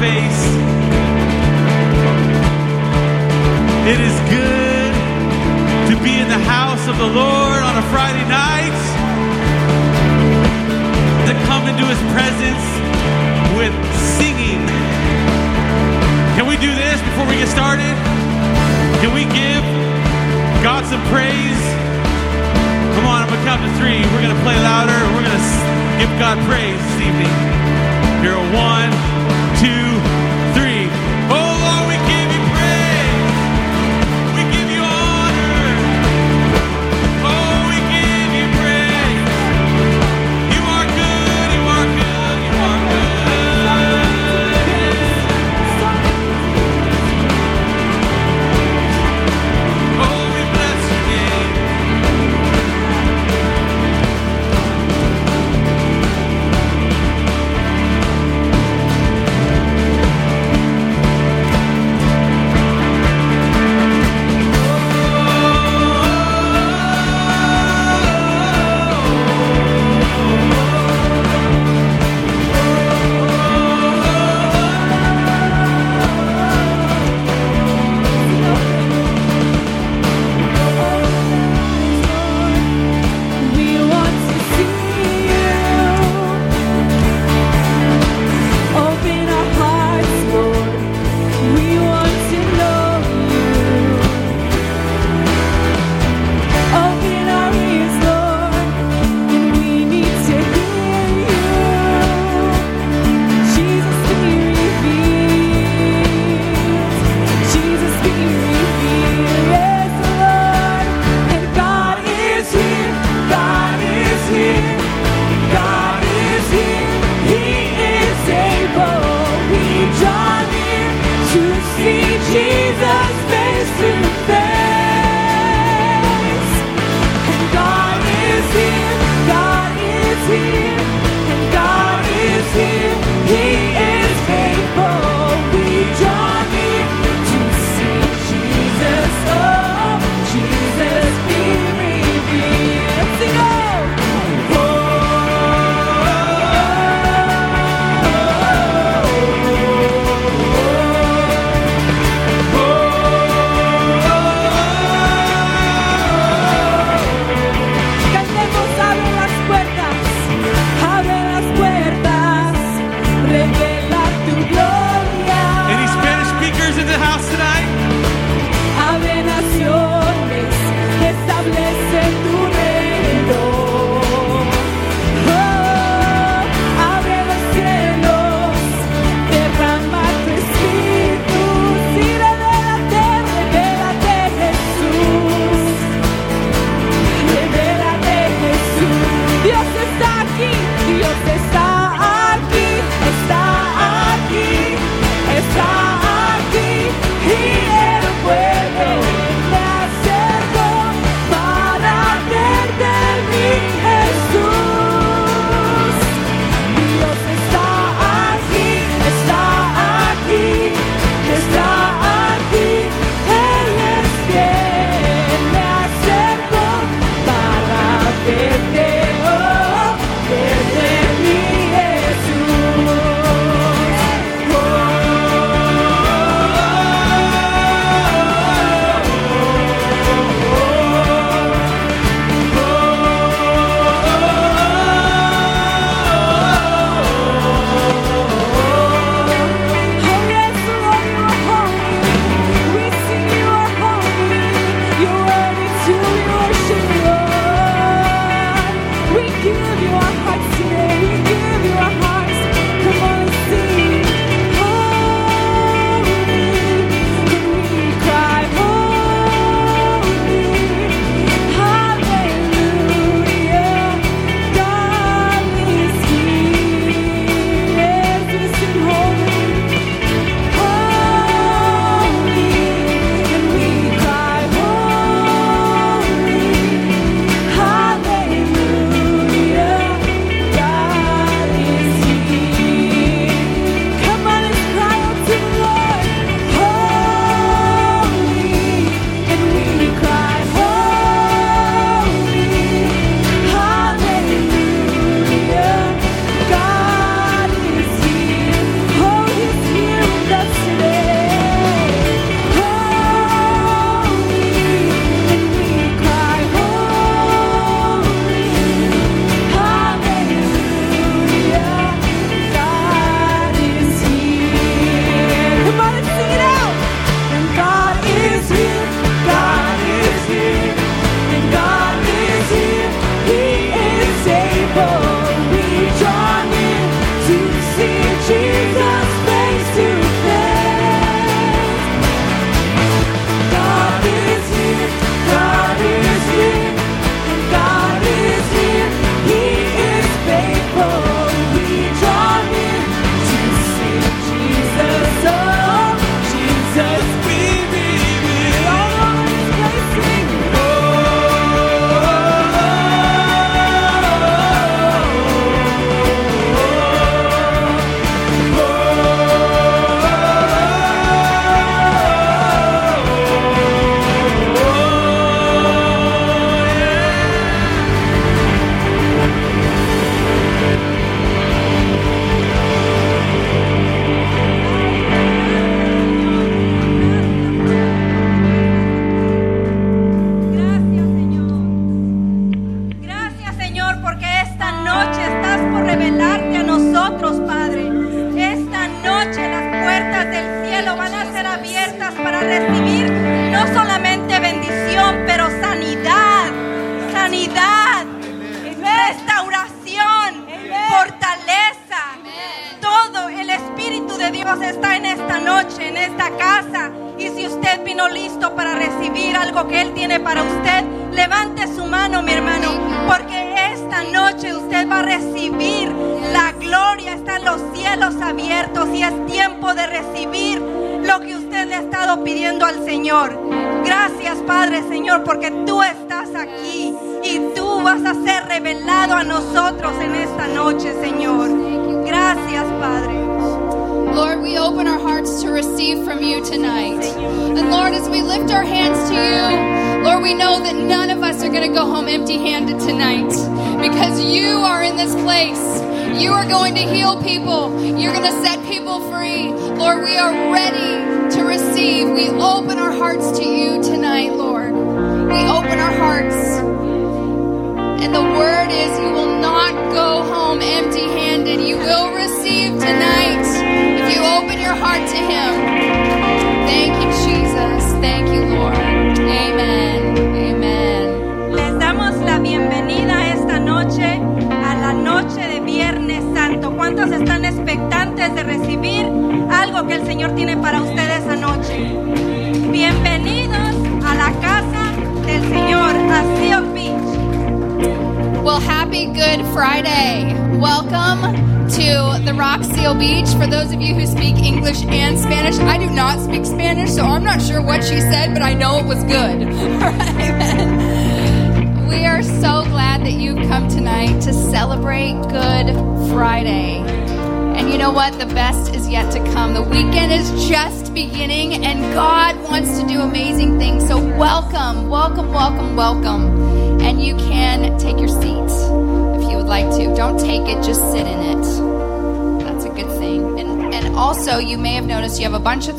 face. It is good to be in the house of the Lord on a Friday night, to come into his presence with singing. Can we do this before we get started? Can we give God some praise? Come on, I'm gonna count to three. We're gonna play louder. We're gonna give God praise this evening. Here, one,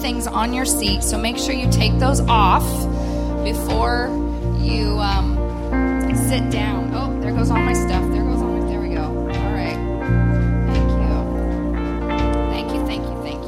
things on your seat, so make sure you take those off before you um, sit down. Oh, there goes all my stuff. There goes all my. There we go. All right. Thank you. Thank you. Thank you. Thank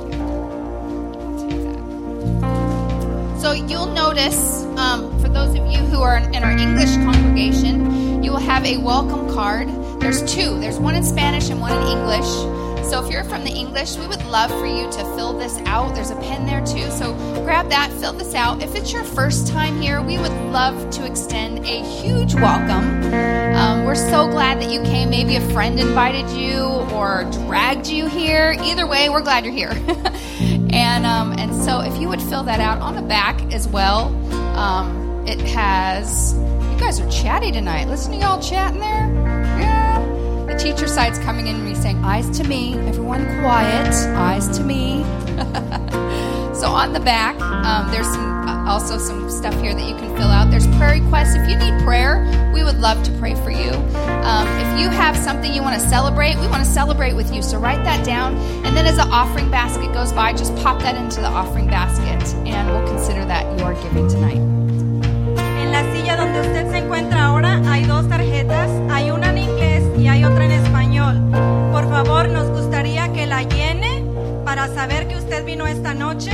you. So you'll notice, um, for those of you who are in our English congregation, you will have a welcome card. There's two. There's one in Spanish and one in English. So if you're from the English, we would love for you to fill this out. There's a pen there too. So grab that, fill this out. If it's your first time here, we would love to extend a huge welcome. Um, we're so glad that you came. Maybe a friend invited you or dragged you here. Either way, we're glad you're here. and um, and so if you would fill that out on the back as well, um, it has. You guys are chatty tonight. Listen to y'all chatting there. Teacher side's coming in and me saying, "Eyes to me, everyone, quiet. Eyes to me." so on the back, um, there's some uh, also some stuff here that you can fill out. There's prayer requests. If you need prayer, we would love to pray for you. Um, if you have something you want to celebrate, we want to celebrate with you. So write that down, and then as the offering basket goes by, just pop that into the offering basket, and we'll consider that your giving tonight. En la silla donde usted se encuentra ahora hay dos tarjetas, favor, nos gustaría que la llene para saber que usted vino esta noche.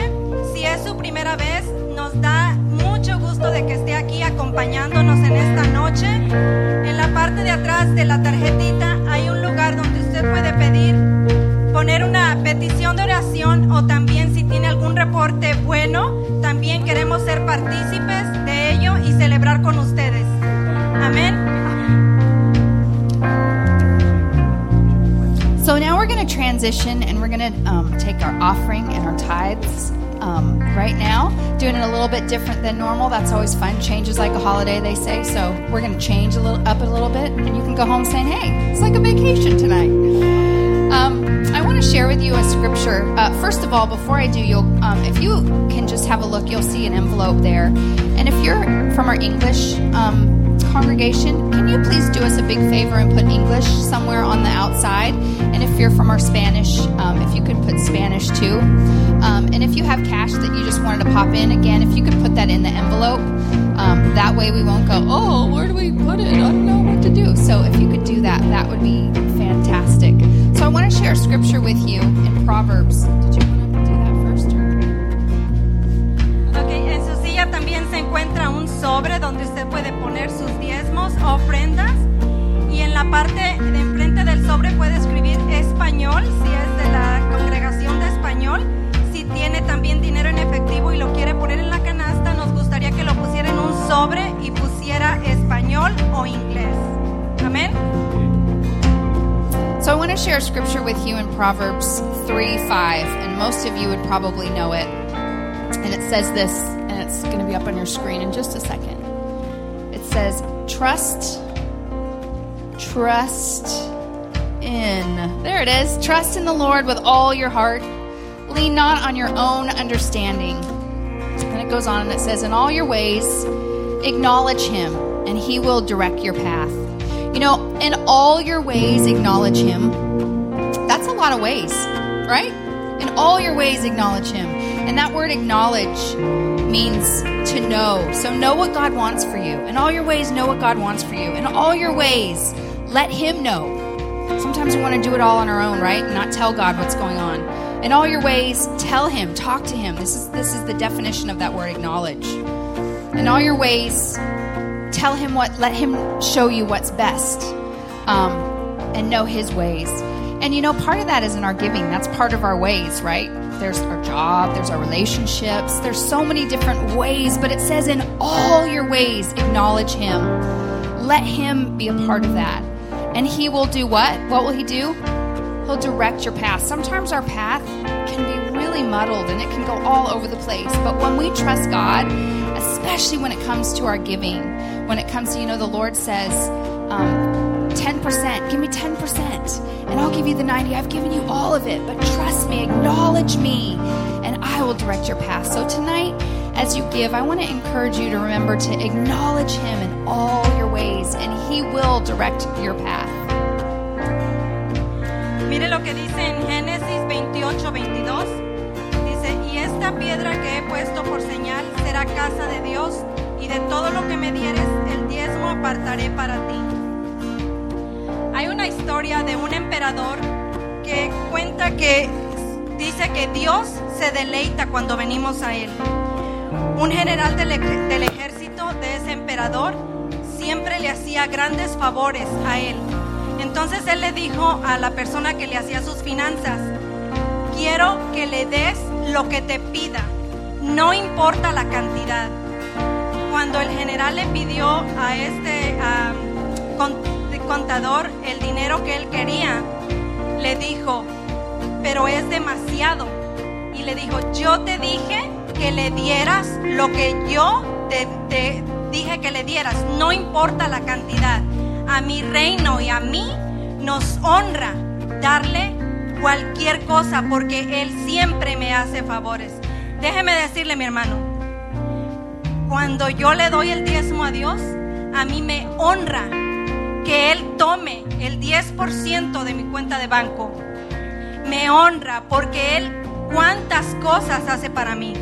Si es su primera vez, nos da mucho gusto de que esté aquí acompañándonos en esta noche. En la parte de atrás de la tarjetita hay un lugar donde usted puede pedir, poner una petición de oración o también si tiene algún reporte bueno, también queremos ser partícipes de ello y celebrar con ustedes. So now we're going to transition and we're going to um, take our offering and our tithes um, right now, doing it a little bit different than normal. That's always fun. Change is like a holiday, they say. So we're going to change a little up a little bit, and you can go home saying, "Hey, it's like a vacation tonight." Um, I want to share with you a scripture. Uh, first of all, before I do, you'll um, if you can just have a look, you'll see an envelope there. And if you're from our English um, congregation, you please do us a big favor and put English somewhere on the outside? And if you're from our Spanish, um, if you could put Spanish too. Um, and if you have cash that you just wanted to pop in, again, if you could put that in the envelope, um, that way we won't go, oh, where do we put it? I don't know what to do. So if you could do that, that would be fantastic. So I want to share scripture with you in Proverbs. Did you ofrendas y en la parte de enfrente del sobre puede escribir español si es de la congregación de español. Si tiene también dinero en efectivo y lo quiere poner en la canasta, nos gustaría que lo pusiera en un sobre y pusiera español o inglés. Amén. So I want to share scripture with you in Proverbs 3 5, and most of you would probably know it. And it says this, and it's going to be up on your screen in just a second. It says, Trust, trust in. There it is. Trust in the Lord with all your heart. Lean not on your own understanding. And it goes on and it says, In all your ways, acknowledge him, and he will direct your path. You know, in all your ways, acknowledge him. That's a lot of ways, right? In all your ways, acknowledge him. And that word acknowledge means to know. So know what God wants for you. In all your ways, know what God wants for you. In all your ways, let him know. Sometimes we want to do it all on our own, right? Not tell God what's going on. In all your ways, tell him, talk to him. This is this is the definition of that word acknowledge. In all your ways, tell him what let him show you what's best. Um, and know his ways. And you know, part of that is in our giving. That's part of our ways, right? There's our job, there's our relationships, there's so many different ways, but it says in all your ways, acknowledge him. Let him be a part of that. And he will do what? What will he do? He'll direct your path. Sometimes our path can be really muddled and it can go all over the place. But when we trust God, especially when it comes to our giving, when it comes to, you know, the Lord says, um, 10%, give me 10%, and I'll give you the 90. I've given you all of it, but trust me, acknowledge me, and I will direct your path. So tonight, as you give, I want to encourage you to remember to acknowledge Him in all your ways, and He will direct your path. Mire lo que dice en Génesis 28, 22. Dice, y esta piedra que he puesto por señal será casa de Dios, y de todo lo que me dieres, el diezmo apartaré para ti. Hay una historia de un emperador que cuenta que dice que Dios se deleita cuando venimos a Él. Un general del, ej- del ejército de ese emperador siempre le hacía grandes favores a él. Entonces él le dijo a la persona que le hacía sus finanzas, quiero que le des lo que te pida, no importa la cantidad. Cuando el general le pidió a este contador el dinero que él quería, le dijo, pero es demasiado. Y le dijo, yo te dije que le dieras lo que yo te, te dije que le dieras, no importa la cantidad. A mi reino y a mí nos honra darle cualquier cosa porque Él siempre me hace favores. Déjeme decirle, mi hermano, cuando yo le doy el diezmo a Dios, a mí me honra que Él tome el 10% de mi cuenta de banco. Me honra porque Él cuántas cosas hace para mí.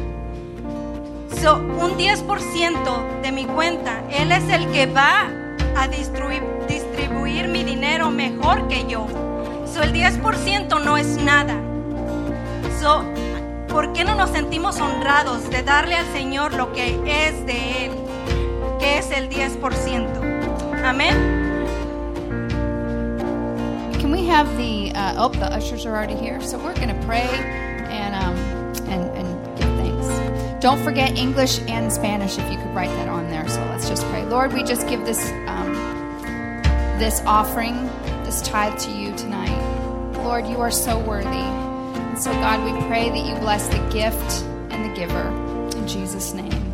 So, un 10% de mi cuenta, Él es el que va a distribuir, mi dinero mejor que yo. So, el 10% no es nada. So, ¿Por qué no nos sentimos honrados de darle al Señor lo que es de Él, que es el 10%? Amén. Can we have the uh, oh the ushers are already here, so we're going to pray and um, and and give thanks. Don't forget English and Spanish if you could write that on there. So let's just pray. Lord, we just give this um, this offering, this tithe to you tonight. Lord, you are so worthy. And so God, we pray that you bless the gift and the giver in Jesus' name.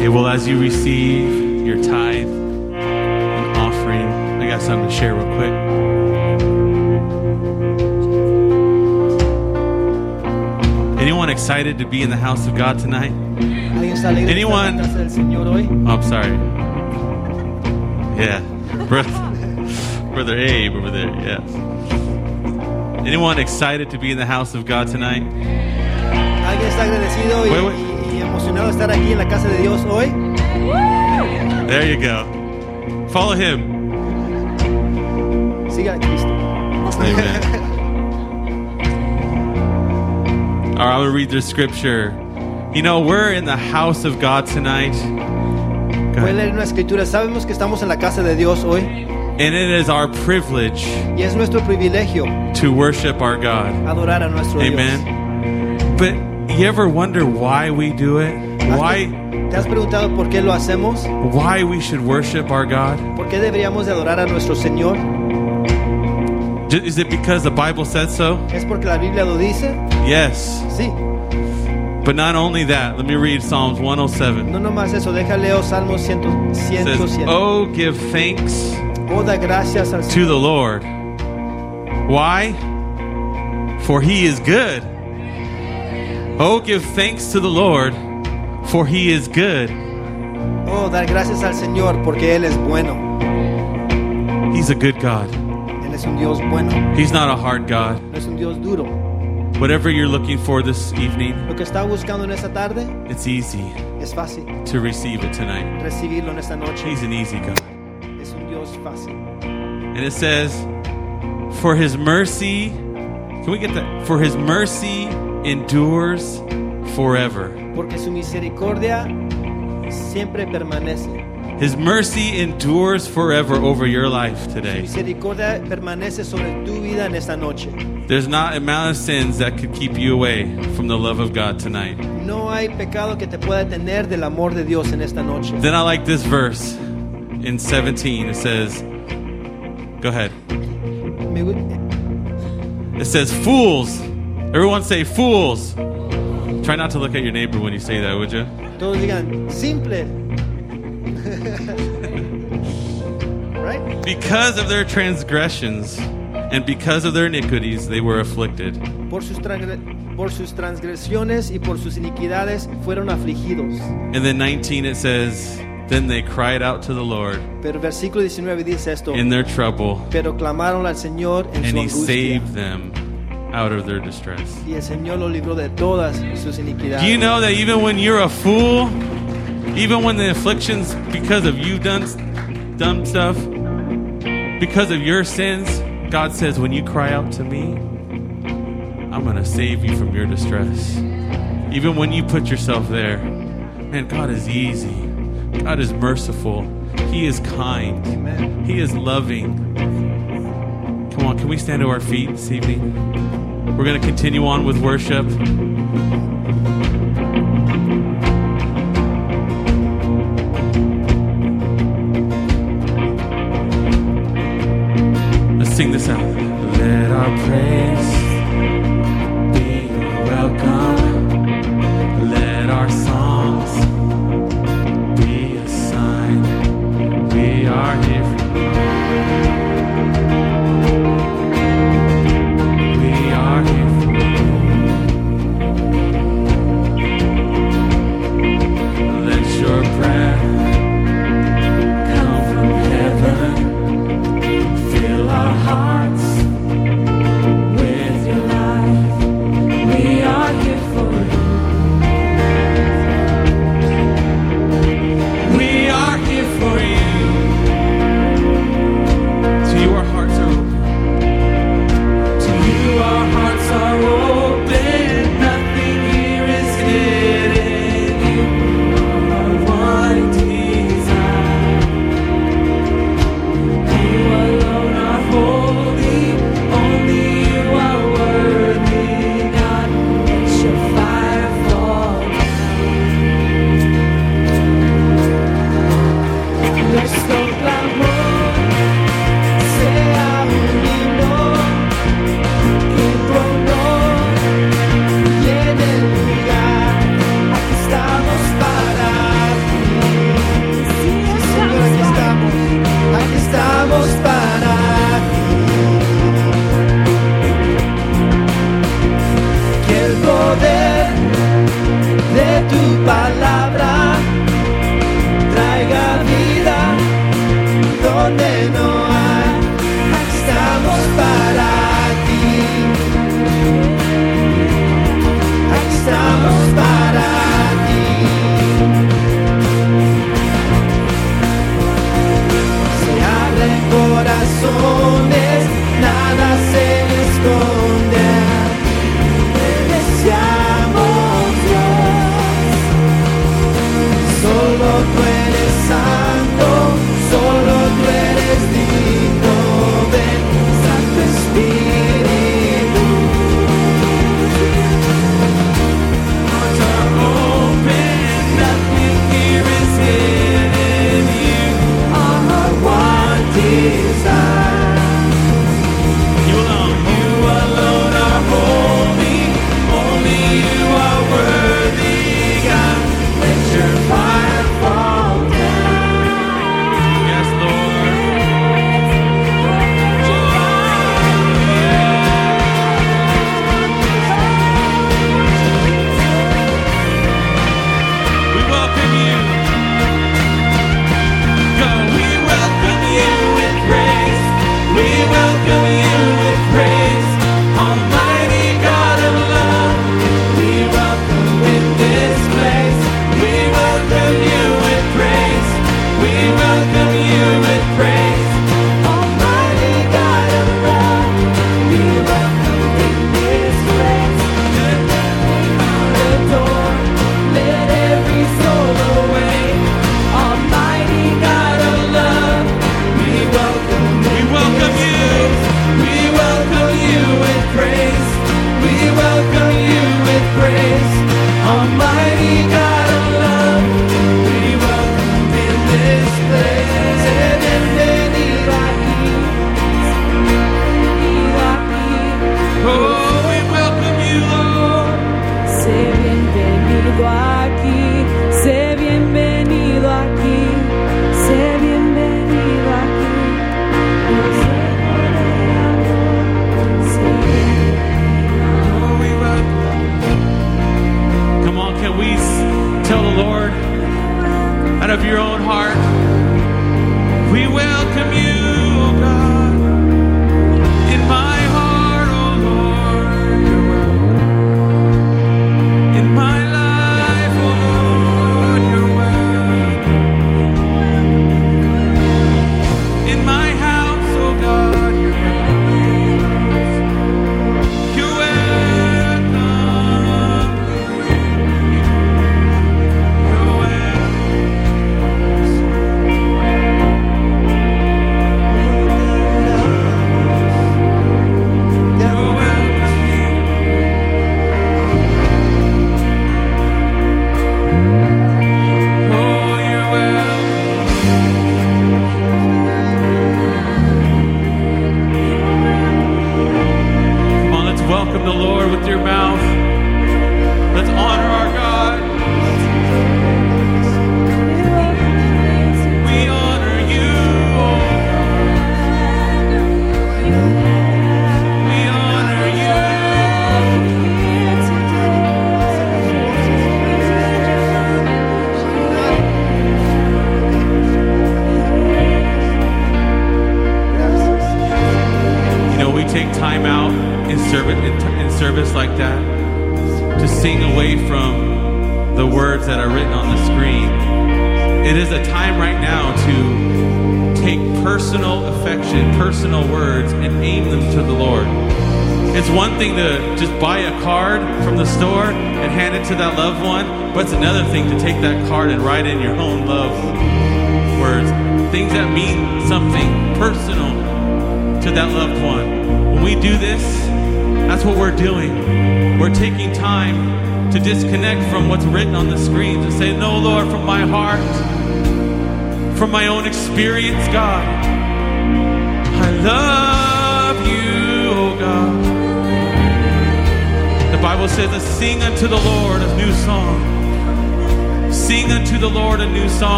Hey, well, as you receive your tithe and offering, I got something to share real quick. Anyone excited to be in the house of God tonight? ¿Alguien está alegre de estar en Anyone? la casa del Señor hoy? Oh, I'm sorry. Yeah. Brother, Brother Abe over there, yes. Anyone excited to be in the house of God tonight? ¿Alguien está agradecido y, Wait, wait. Y- y emocionado de estar aquí en la casa de Dios hoy? There you go. Follow him. Siga a Cristo. Amen. All right, I'm going to read the scripture. You know, we're in the house of God tonight. Go Voy a ahead. leer una escritura. Sabemos que estamos en la casa de Dios hoy And it is our privilege y es nuestro privilegio to worship our God. adorar a nuestro Amen. But you ever wonder why we do it? Why ¿Te has preguntado por qué lo hacemos? why we should worship our God? ¿Por qué deberíamos de adorar a nuestro Señor? Is it because the Bible said so? ¿Es porque la Biblia lo dice? Yes. Sí. But not only that, let me read Psalms 107. No nomás eso, déjale Salmos 100, It says, 107. Oh, give thanks Oh, da gracias al to Señor. the Lord. Why? For he is good. Oh, give thanks to the Lord, for he is good. Oh, dar gracias al Señor porque Él es bueno. He's a good God. Él es un Dios bueno. He's not a hard God. No es un Dios duro. Whatever you're looking for this evening, Lo que está buscando en esta tarde it's easy es fácil. to receive it tonight. Recibirlo en esta noche He's an easy God. es un Dios fácil. And it says, For his mercy, can we get that? For his mercy endures forever. Porque su misericordia siempre permanece. His mercy endures forever over your life Su today. misericordia permanece sobre tu vida en esta noche. There's not a amount of sins that could keep you away from the love of God tonight. No hay pecado que te pueda tener del amor de Dios en esta noche. Then I like this verse in 17. It says, Go ahead. It says, Fools. Everyone say, Fools. Try not to look at your neighbor when you say that, would you? Todos digan, simple. right? Because of their transgressions and because of their iniquities, they were afflicted. Por sus, por sus transgresiones y por sus iniquidades fueron afligidos. And then 19 it says, Then they cried out to the Lord Pero versículo 19 dice esto. in their trouble, Pero clamaron al Señor en and su he angustia. saved them out of their distress. Y el Señor lo libró de todas sus iniquidades. Do you know that even when you're a fool, even when the afflictions because of you done dumb stuff, because of your sins, God says, when you cry out to me, I'm going to save you from your distress. Even when you put yourself there, man, God is easy. God is merciful. He is kind. Amen. He is loving. Come on, can we stand to our feet this evening? We're going to continue on with worship.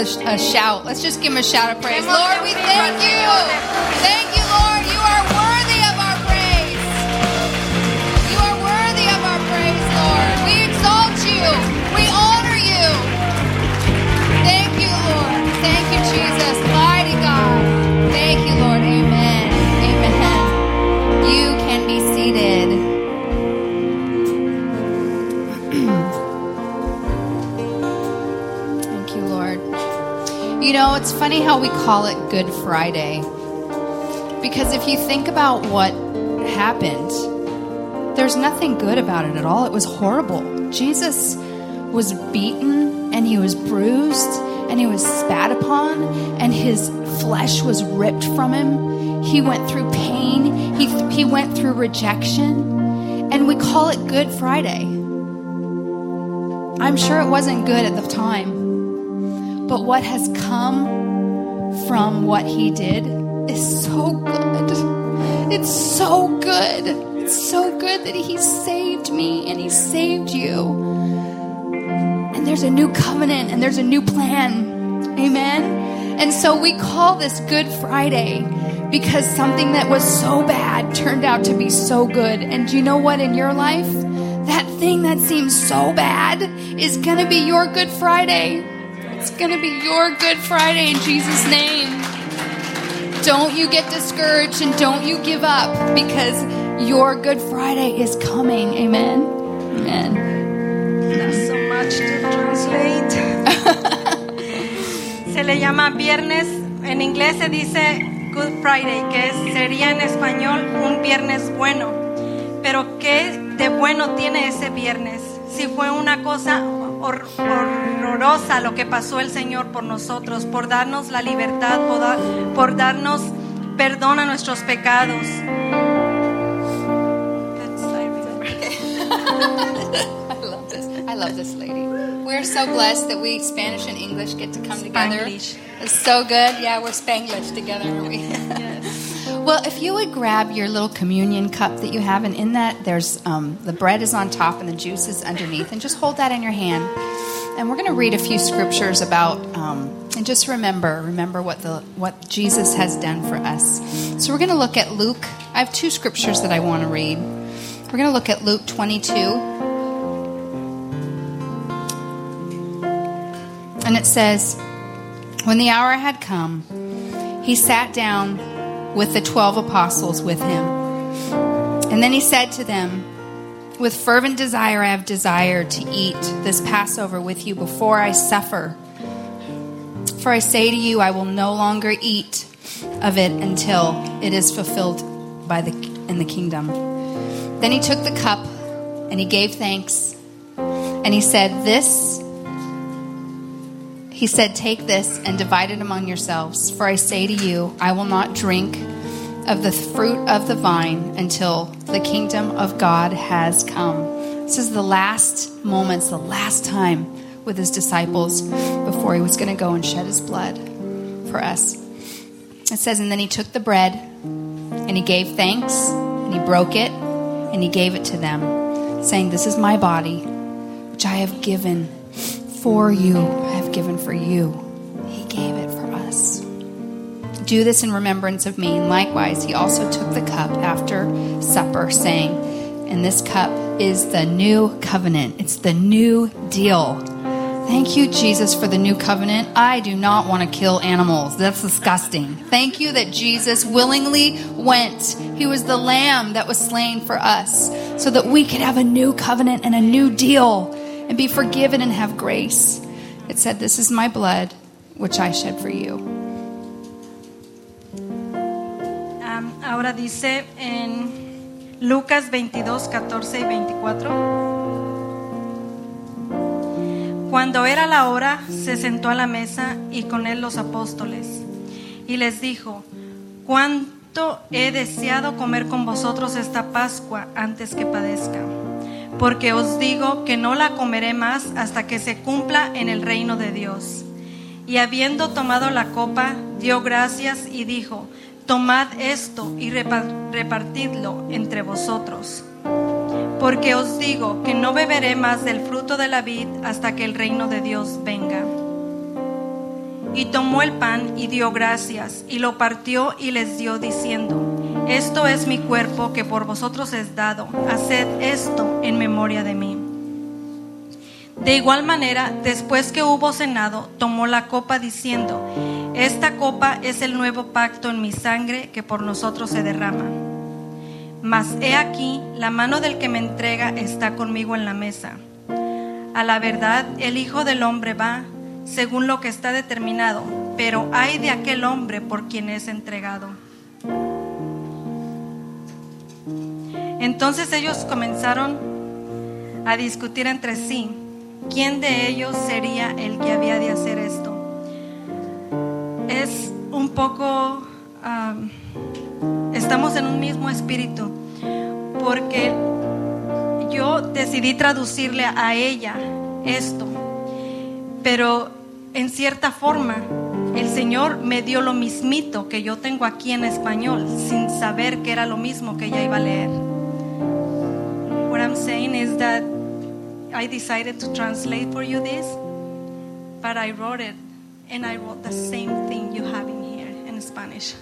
A, shout. Let's just give him a shout of praise. Lord, call it Good Friday. Because if you think about what happened, there's nothing good about it at all. It was horrible. Jesus was beaten and he was bruised and he was spat upon and his flesh was ripped from him. He went through pain, he, he went through rejection, and we call it Good Friday. I'm sure it wasn't good at the time, but what has come from what he did is so good. It's so good. It's so good that he saved me and he saved you. And there's a new covenant and there's a new plan. Amen. And so we call this Good Friday because something that was so bad turned out to be so good. And do you know what in your life? That thing that seems so bad is going to be your Good Friday. It's going to be your Good Friday in Jesus' name. Don't you get discouraged and don't you give up because your Good Friday is coming. Amen. Amen. That's so much to translate. se le llama viernes, en inglés se dice Good Friday, que sería en español un viernes bueno. Pero ¿qué de bueno tiene ese viernes? Si fue una cosa horrorosa lo que pasó el Señor por nosotros, por darnos la libertad, por, da- por darnos perdón a nuestros pecados. I love this. I love this lady. We're so blessed that we Spanish and English get to come together. It's so good. Yeah, we're Spanglish together, aren't we? Well, if you would grab your little communion cup that you have, and in that there's um, the bread is on top and the juice is underneath, and just hold that in your hand. And we're going to read a few scriptures about, um, and just remember, remember what the what Jesus has done for us. So we're going to look at Luke. I have two scriptures that I want to read. We're going to look at Luke 22. And it says, When the hour had come, he sat down with the twelve apostles with him. And then he said to them, With fervent desire I have desired to eat this Passover with you before I suffer. For I say to you, I will no longer eat of it until it is fulfilled by the, in the kingdom. Then he took the cup and he gave thanks. And he said, This he said, Take this and divide it among yourselves. For I say to you, I will not drink of the fruit of the vine until the kingdom of God has come. This is the last moments, the last time with his disciples before he was going to go and shed his blood for us. It says, And then he took the bread and he gave thanks and he broke it and he gave it to them, saying, This is my body, which I have given for you. I have given for you. Do this in remembrance of me. And likewise, he also took the cup after supper, saying, And this cup is the new covenant, it's the new deal. Thank you, Jesus, for the new covenant. I do not want to kill animals. That's disgusting. Thank you that Jesus willingly went. He was the lamb that was slain for us so that we could have a new covenant and a new deal and be forgiven and have grace. It said, This is my blood, which I shed for you. Ahora dice en Lucas 22, 14 y 24. Cuando era la hora, se sentó a la mesa y con él los apóstoles. Y les dijo, cuánto he deseado comer con vosotros esta Pascua antes que padezca. Porque os digo que no la comeré más hasta que se cumpla en el reino de Dios. Y habiendo tomado la copa, dio gracias y dijo, tomad esto y repa- repartidlo entre vosotros. Porque os digo que no beberé más del fruto de la vid hasta que el reino de Dios venga. Y tomó el pan y dio gracias, y lo partió y les dio diciendo, Esto es mi cuerpo que por vosotros es dado, haced esto en memoria de mí. De igual manera, después que hubo cenado, tomó la copa diciendo, Esta copa es el nuevo pacto en mi sangre que por nosotros se derrama. Mas he aquí, la mano del que me entrega está conmigo en la mesa. A la verdad, el Hijo del Hombre va según lo que está determinado, pero hay de aquel hombre por quien es entregado. Entonces ellos comenzaron a discutir entre sí quién de ellos sería el que había de hacer esto. Es un poco, am, estamos en un mismo espíritu, porque yo decidí traducirle a ella esto, pero en cierta forma el Señor me dio lo mismito que yo tengo aquí en español, sin saber que era lo mismo que ella iba a leer. What I'm saying is that I decided to translate for you this, but I wrote it and I wrote the same thing you have in here in Spanish.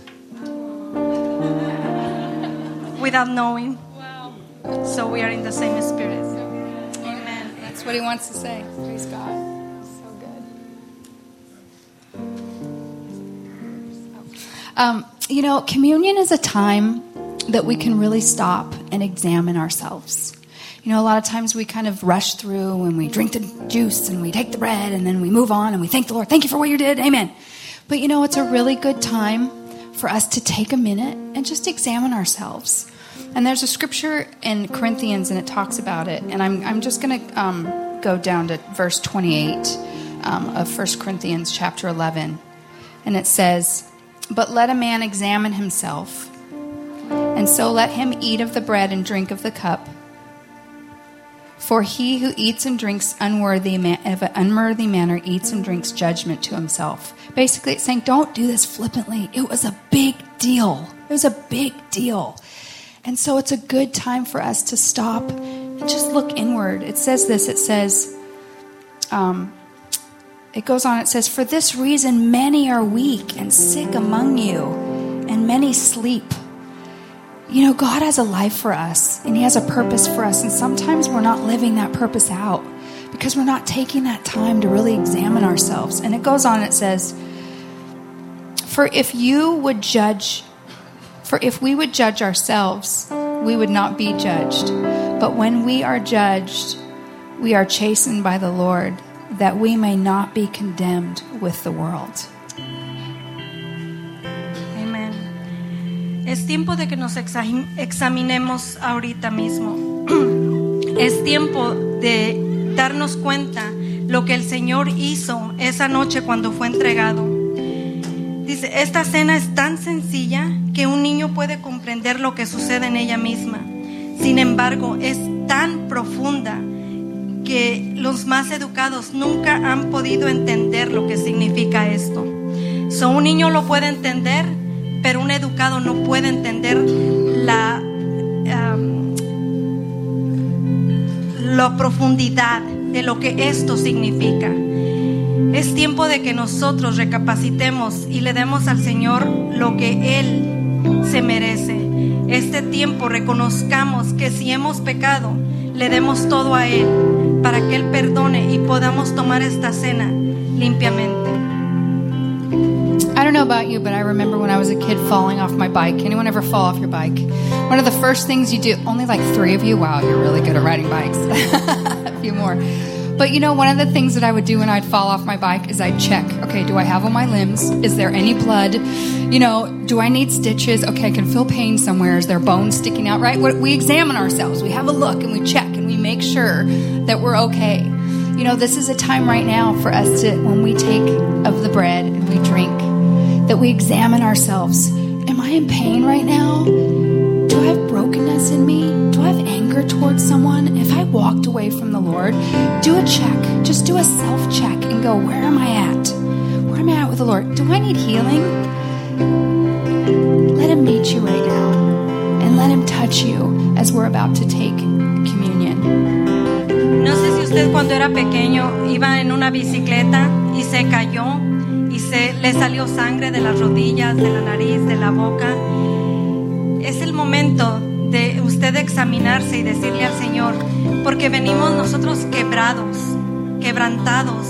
Without knowing. So we are in the same spirit. Amen. That's what he wants to say. Praise God. So good. Um, you know, communion is a time that we can really stop and examine ourselves. You know, a lot of times we kind of rush through and we drink the juice and we take the bread and then we move on and we thank the Lord. Thank you for what you did. Amen. But you know, it's a really good time for us to take a minute and just examine ourselves. And there's a scripture in Corinthians and it talks about it. And I'm, I'm just going to um, go down to verse 28 um, of 1 Corinthians chapter 11. And it says, But let a man examine himself, and so let him eat of the bread and drink of the cup. For he who eats and drinks unworthy ma- of an unworthy manner eats and drinks judgment to himself. Basically, it's saying, don't do this flippantly. It was a big deal. It was a big deal. And so it's a good time for us to stop and just look inward. It says this it says, um, it goes on, it says, For this reason, many are weak and sick among you, and many sleep. You know, God has a life for us, and He has a purpose for us, and sometimes we're not living that purpose out because we're not taking that time to really examine ourselves. And it goes on, it says, For if you would judge, for if we would judge ourselves, we would not be judged. But when we are judged, we are chastened by the Lord, that we may not be condemned with the world. Es tiempo de que nos exa- examinemos ahorita mismo. Es tiempo de darnos cuenta lo que el Señor hizo esa noche cuando fue entregado. Dice, esta cena es tan sencilla que un niño puede comprender lo que sucede en ella misma. Sin embargo, es tan profunda que los más educados nunca han podido entender lo que significa esto. So, un niño lo puede entender, pero un educado no puede entender la, la profundidad de lo que esto significa. Es tiempo de que nosotros recapacitemos y le demos al Señor lo que Él se merece. Este tiempo reconozcamos que si hemos pecado, le demos todo a Él para que Él perdone y podamos tomar esta cena limpiamente. I don't know about you, but I remember when I was a kid falling off my bike. Anyone ever fall off your bike? One of the first things you do, only like three of you. Wow, you're really good at riding bikes. a few more. But you know, one of the things that I would do when I'd fall off my bike is I'd check, okay, do I have all my limbs? Is there any blood? You know, do I need stitches? Okay, I can feel pain somewhere. Is there bones sticking out, right? We examine ourselves. We have a look and we check and we make sure that we're okay. You know, this is a time right now for us to, when we take of the bread and we drink, that we examine ourselves. Am I in pain right now? Do I have brokenness in me? Do I have anger towards someone? If I walked away from the Lord, do a check. Just do a self check and go, where am I at? Where am I at with the Lord? Do I need healing? Let Him meet you right now and let Him touch you as we're about to take communion. No sé si usted cuando era pequeño iba en una bicicleta y se cayó le salió sangre de las rodillas, de la nariz, de la boca. Es el momento de usted examinarse y decirle al Señor, porque venimos nosotros quebrados, quebrantados,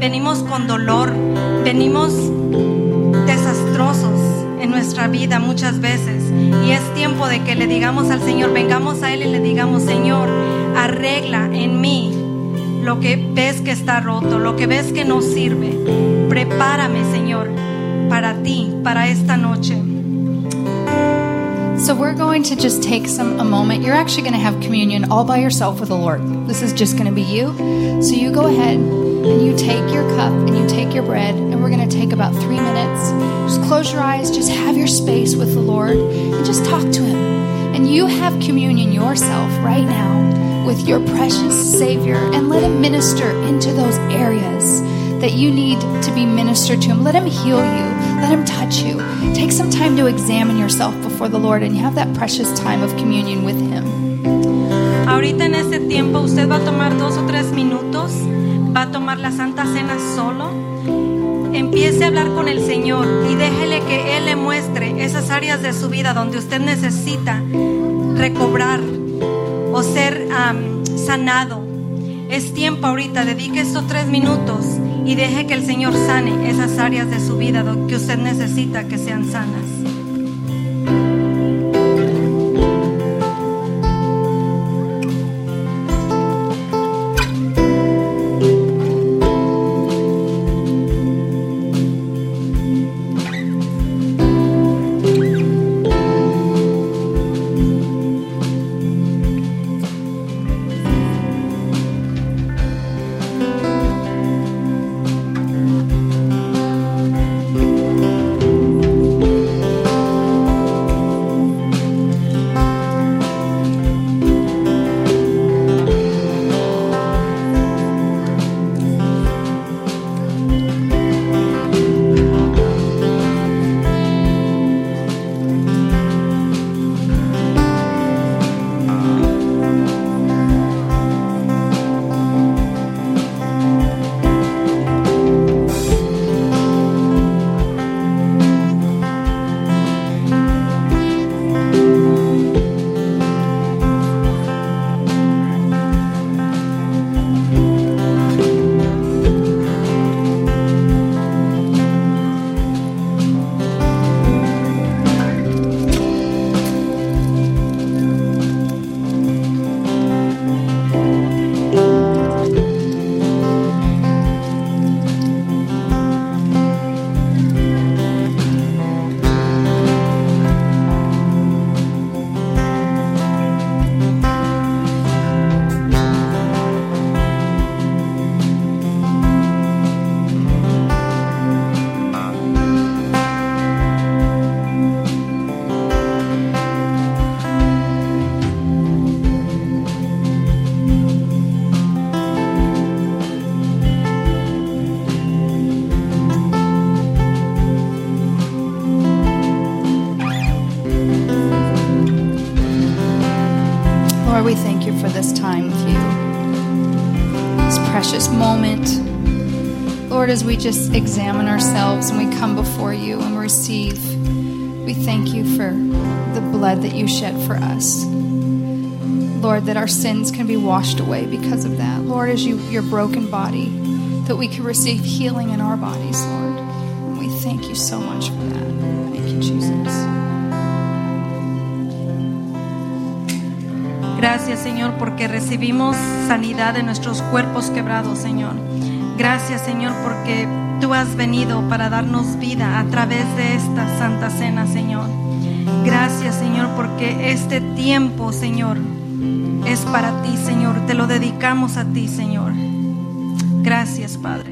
venimos con dolor, venimos desastrosos en nuestra vida muchas veces. Y es tiempo de que le digamos al Señor, vengamos a Él y le digamos, Señor, arregla en mí lo que ves que está roto, lo que ves que no sirve. Prepárame, Señor, para ti, para esta noche. So we're going to just take some a moment. You're actually going to have communion all by yourself with the Lord. This is just going to be you. So you go ahead and you take your cup and you take your bread, and we're going to take about three minutes. Just close your eyes, just have your space with the Lord, and just talk to Him. And you have communion yourself right now with your precious Savior, and let Him minister into those areas that you need to be ministered to Him. Let Him heal you. Let Him touch you. Take some time to examine yourself before the Lord and have that precious time of communion with Him. Ahorita en este tiempo usted va a tomar dos o tres minutos, va a tomar la Santa Cena solo. Empiece a hablar con el Señor y déjele que Él le muestre esas áreas de su vida donde usted necesita recobrar o ser am, sanado. Es tiempo ahorita, dedique estos tres minutos y deje que el Señor sane esas áreas de su vida que usted necesita que sean sanas. As we just examine ourselves and we come before you and receive, we thank you for the blood that you shed for us. Lord, that our sins can be washed away because of that. Lord, as you, your broken body, that we can receive healing in our bodies, Lord. And we thank you so much for that. Thank you, Jesus. Gracias, Señor, porque recibimos sanidad de nuestros cuerpos quebrados, Señor. Gracias, Señor, porque tú has venido para darnos vida a través de esta santa cena, Señor. Gracias, Señor, porque este tiempo, Señor, es para ti, Señor. Te lo dedicamos a ti, Señor. Gracias, Padre.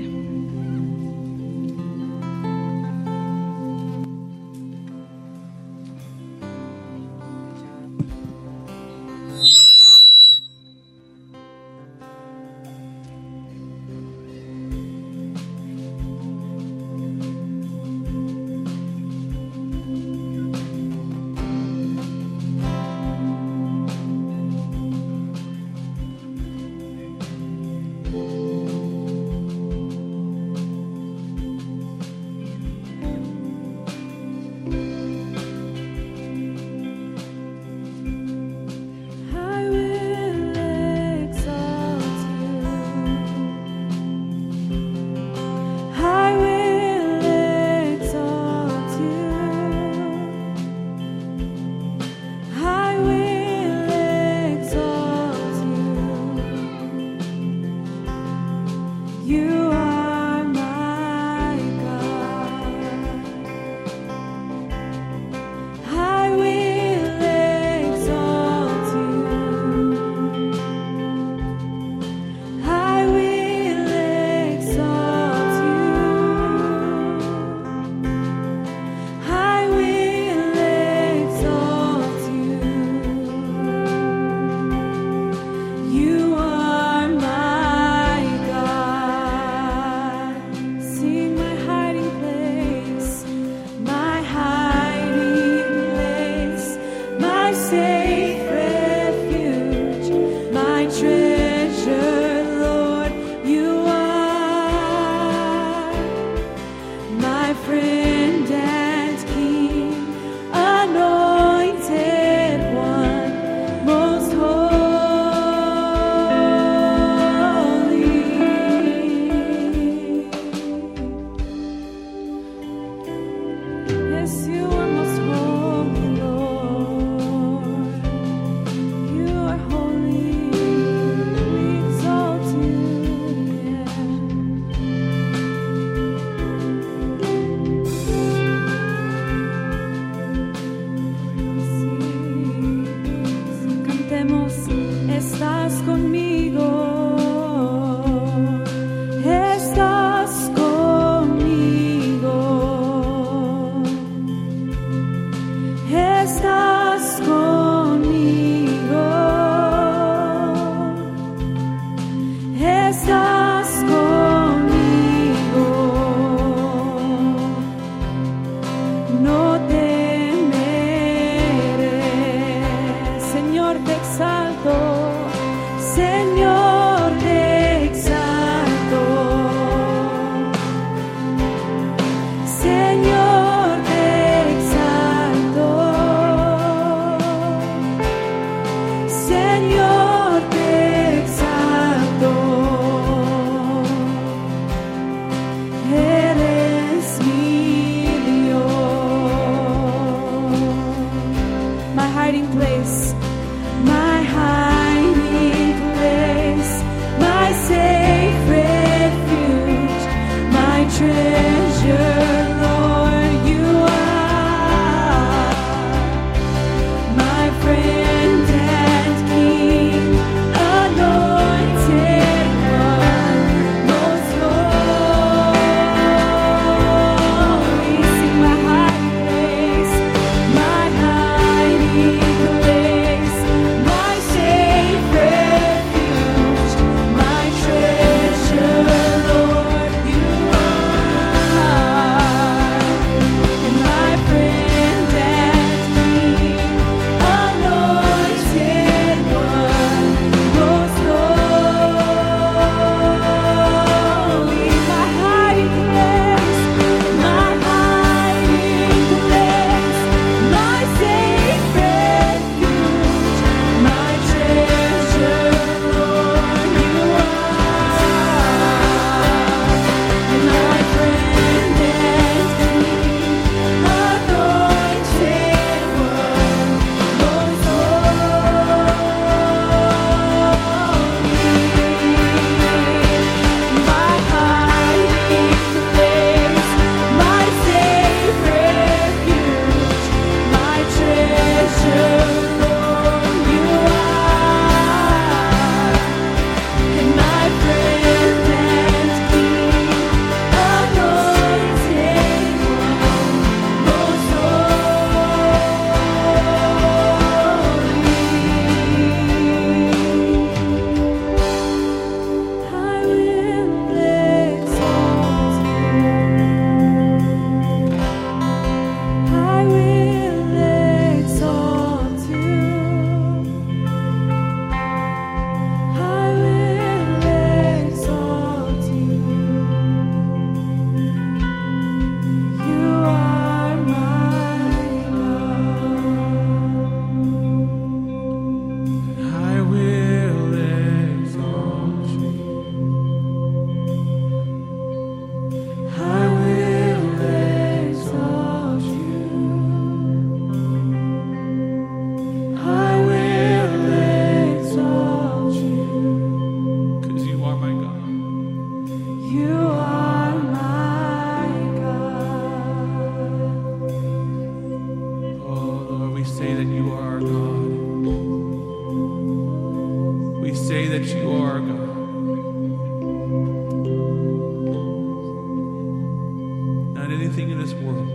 that anything in this world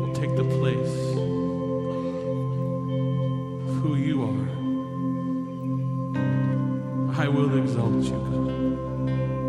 will take the place of who you are. I will exalt you, God.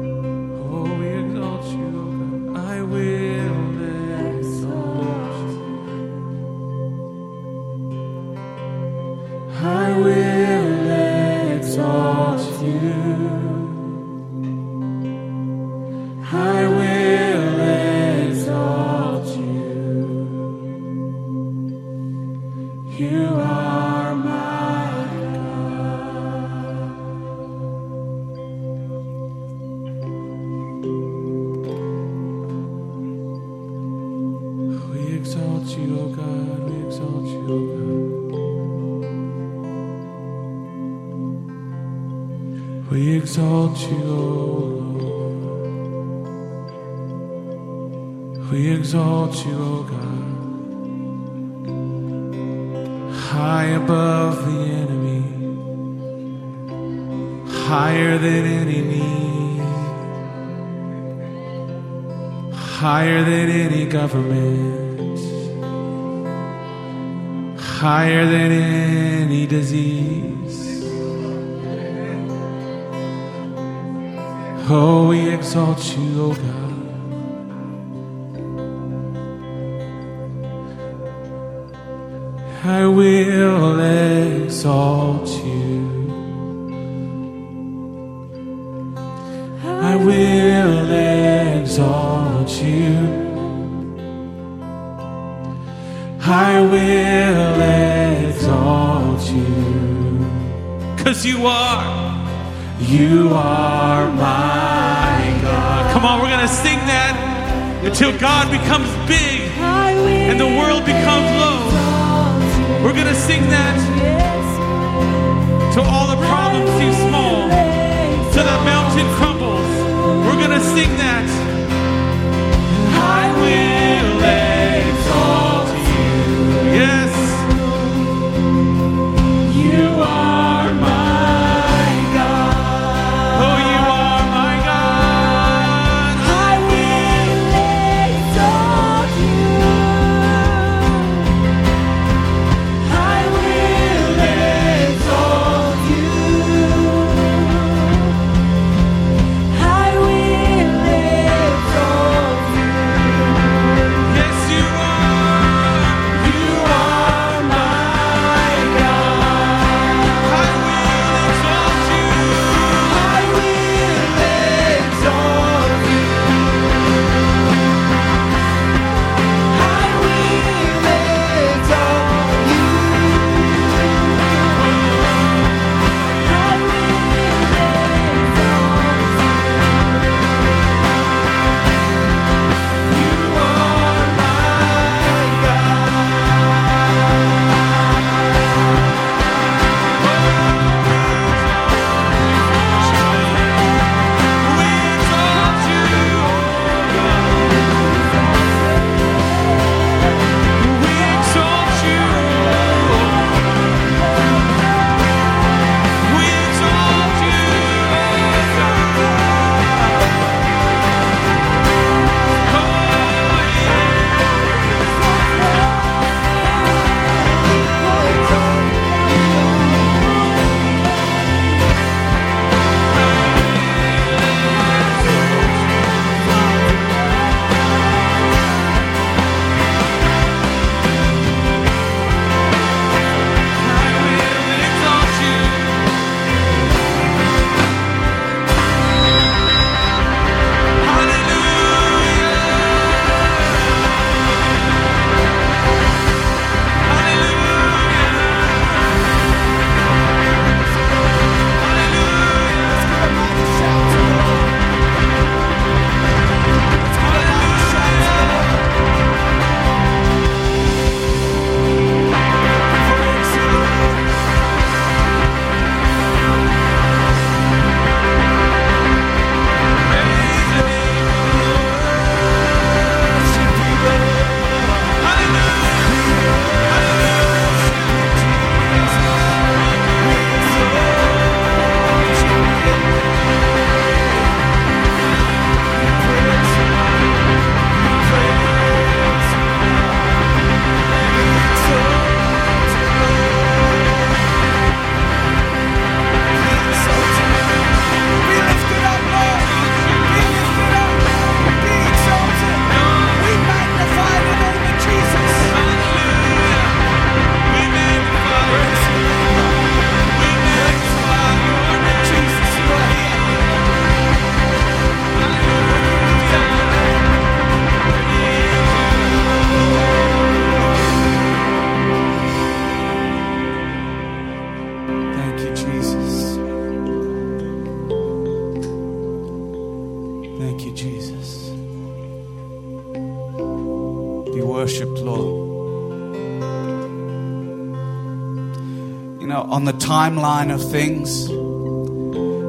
Timeline of things,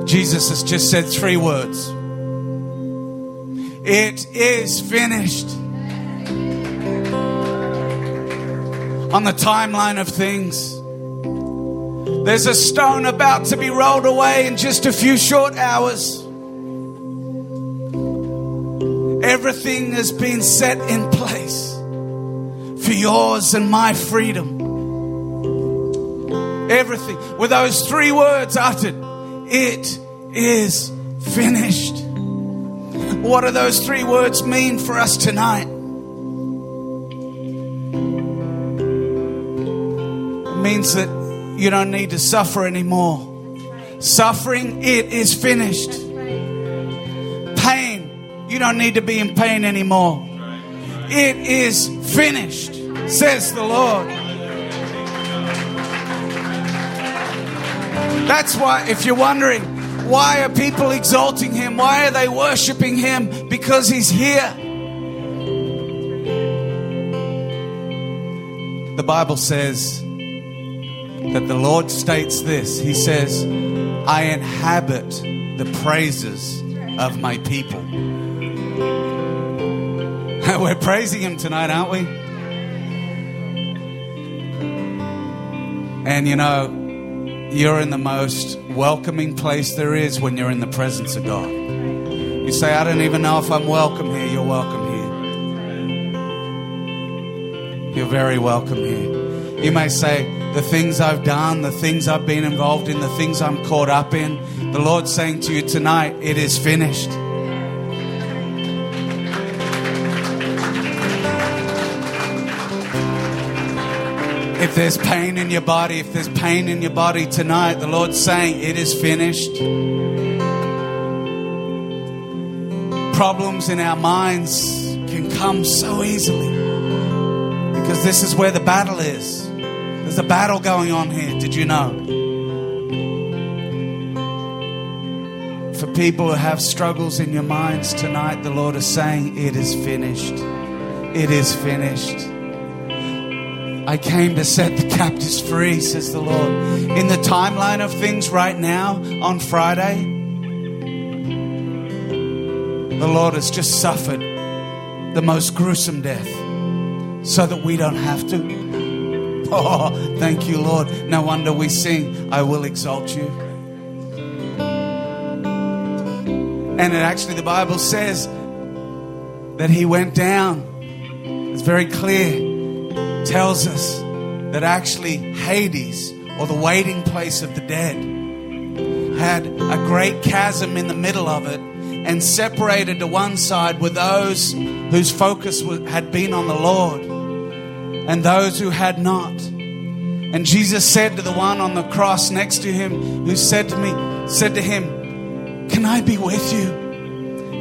Jesus has just said three words It is finished. On the timeline of things, there's a stone about to be rolled away in just a few short hours. Everything has been set in place for yours and my freedom. Everything. With those three words uttered, it is finished. What do those three words mean for us tonight? It means that you don't need to suffer anymore. Suffering, it is finished. Pain, you don't need to be in pain anymore. It is finished, says the Lord. That's why, if you're wondering, why are people exalting him? Why are they worshiping him? Because he's here. The Bible says that the Lord states this He says, I inhabit the praises of my people. We're praising him tonight, aren't we? And you know, you're in the most welcoming place there is when you're in the presence of God. You say, I don't even know if I'm welcome here. You're welcome here. You're very welcome here. You may say, the things I've done, the things I've been involved in, the things I'm caught up in, the Lord's saying to you tonight, it is finished. If there's pain in your body, if there's pain in your body tonight, the Lord's saying it is finished. Problems in our minds can come so easily because this is where the battle is. There's a battle going on here. Did you know? For people who have struggles in your minds tonight, the Lord is saying, It is finished. It is finished. I came to set the captives free, says the Lord. In the timeline of things right now, on Friday, the Lord has just suffered the most gruesome death so that we don't have to. Oh, thank you, Lord. No wonder we sing, I will exalt you. And it actually, the Bible says that He went down. It's very clear tells us that actually Hades, or the waiting place of the dead, had a great chasm in the middle of it and separated to one side were those whose focus had been on the Lord and those who had not. And Jesus said to the one on the cross next to him, who said to me, said to him, Can I be with you?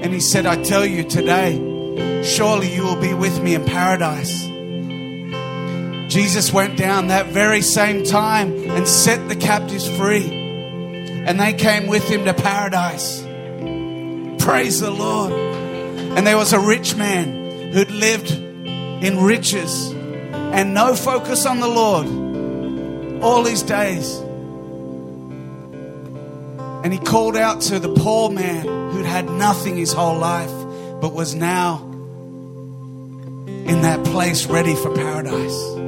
And he said, I tell you today, surely you will be with me in paradise. Jesus went down that very same time and set the captives free. And they came with him to paradise. Praise the Lord. And there was a rich man who'd lived in riches and no focus on the Lord all his days. And he called out to the poor man who'd had nothing his whole life, but was now in that place ready for paradise.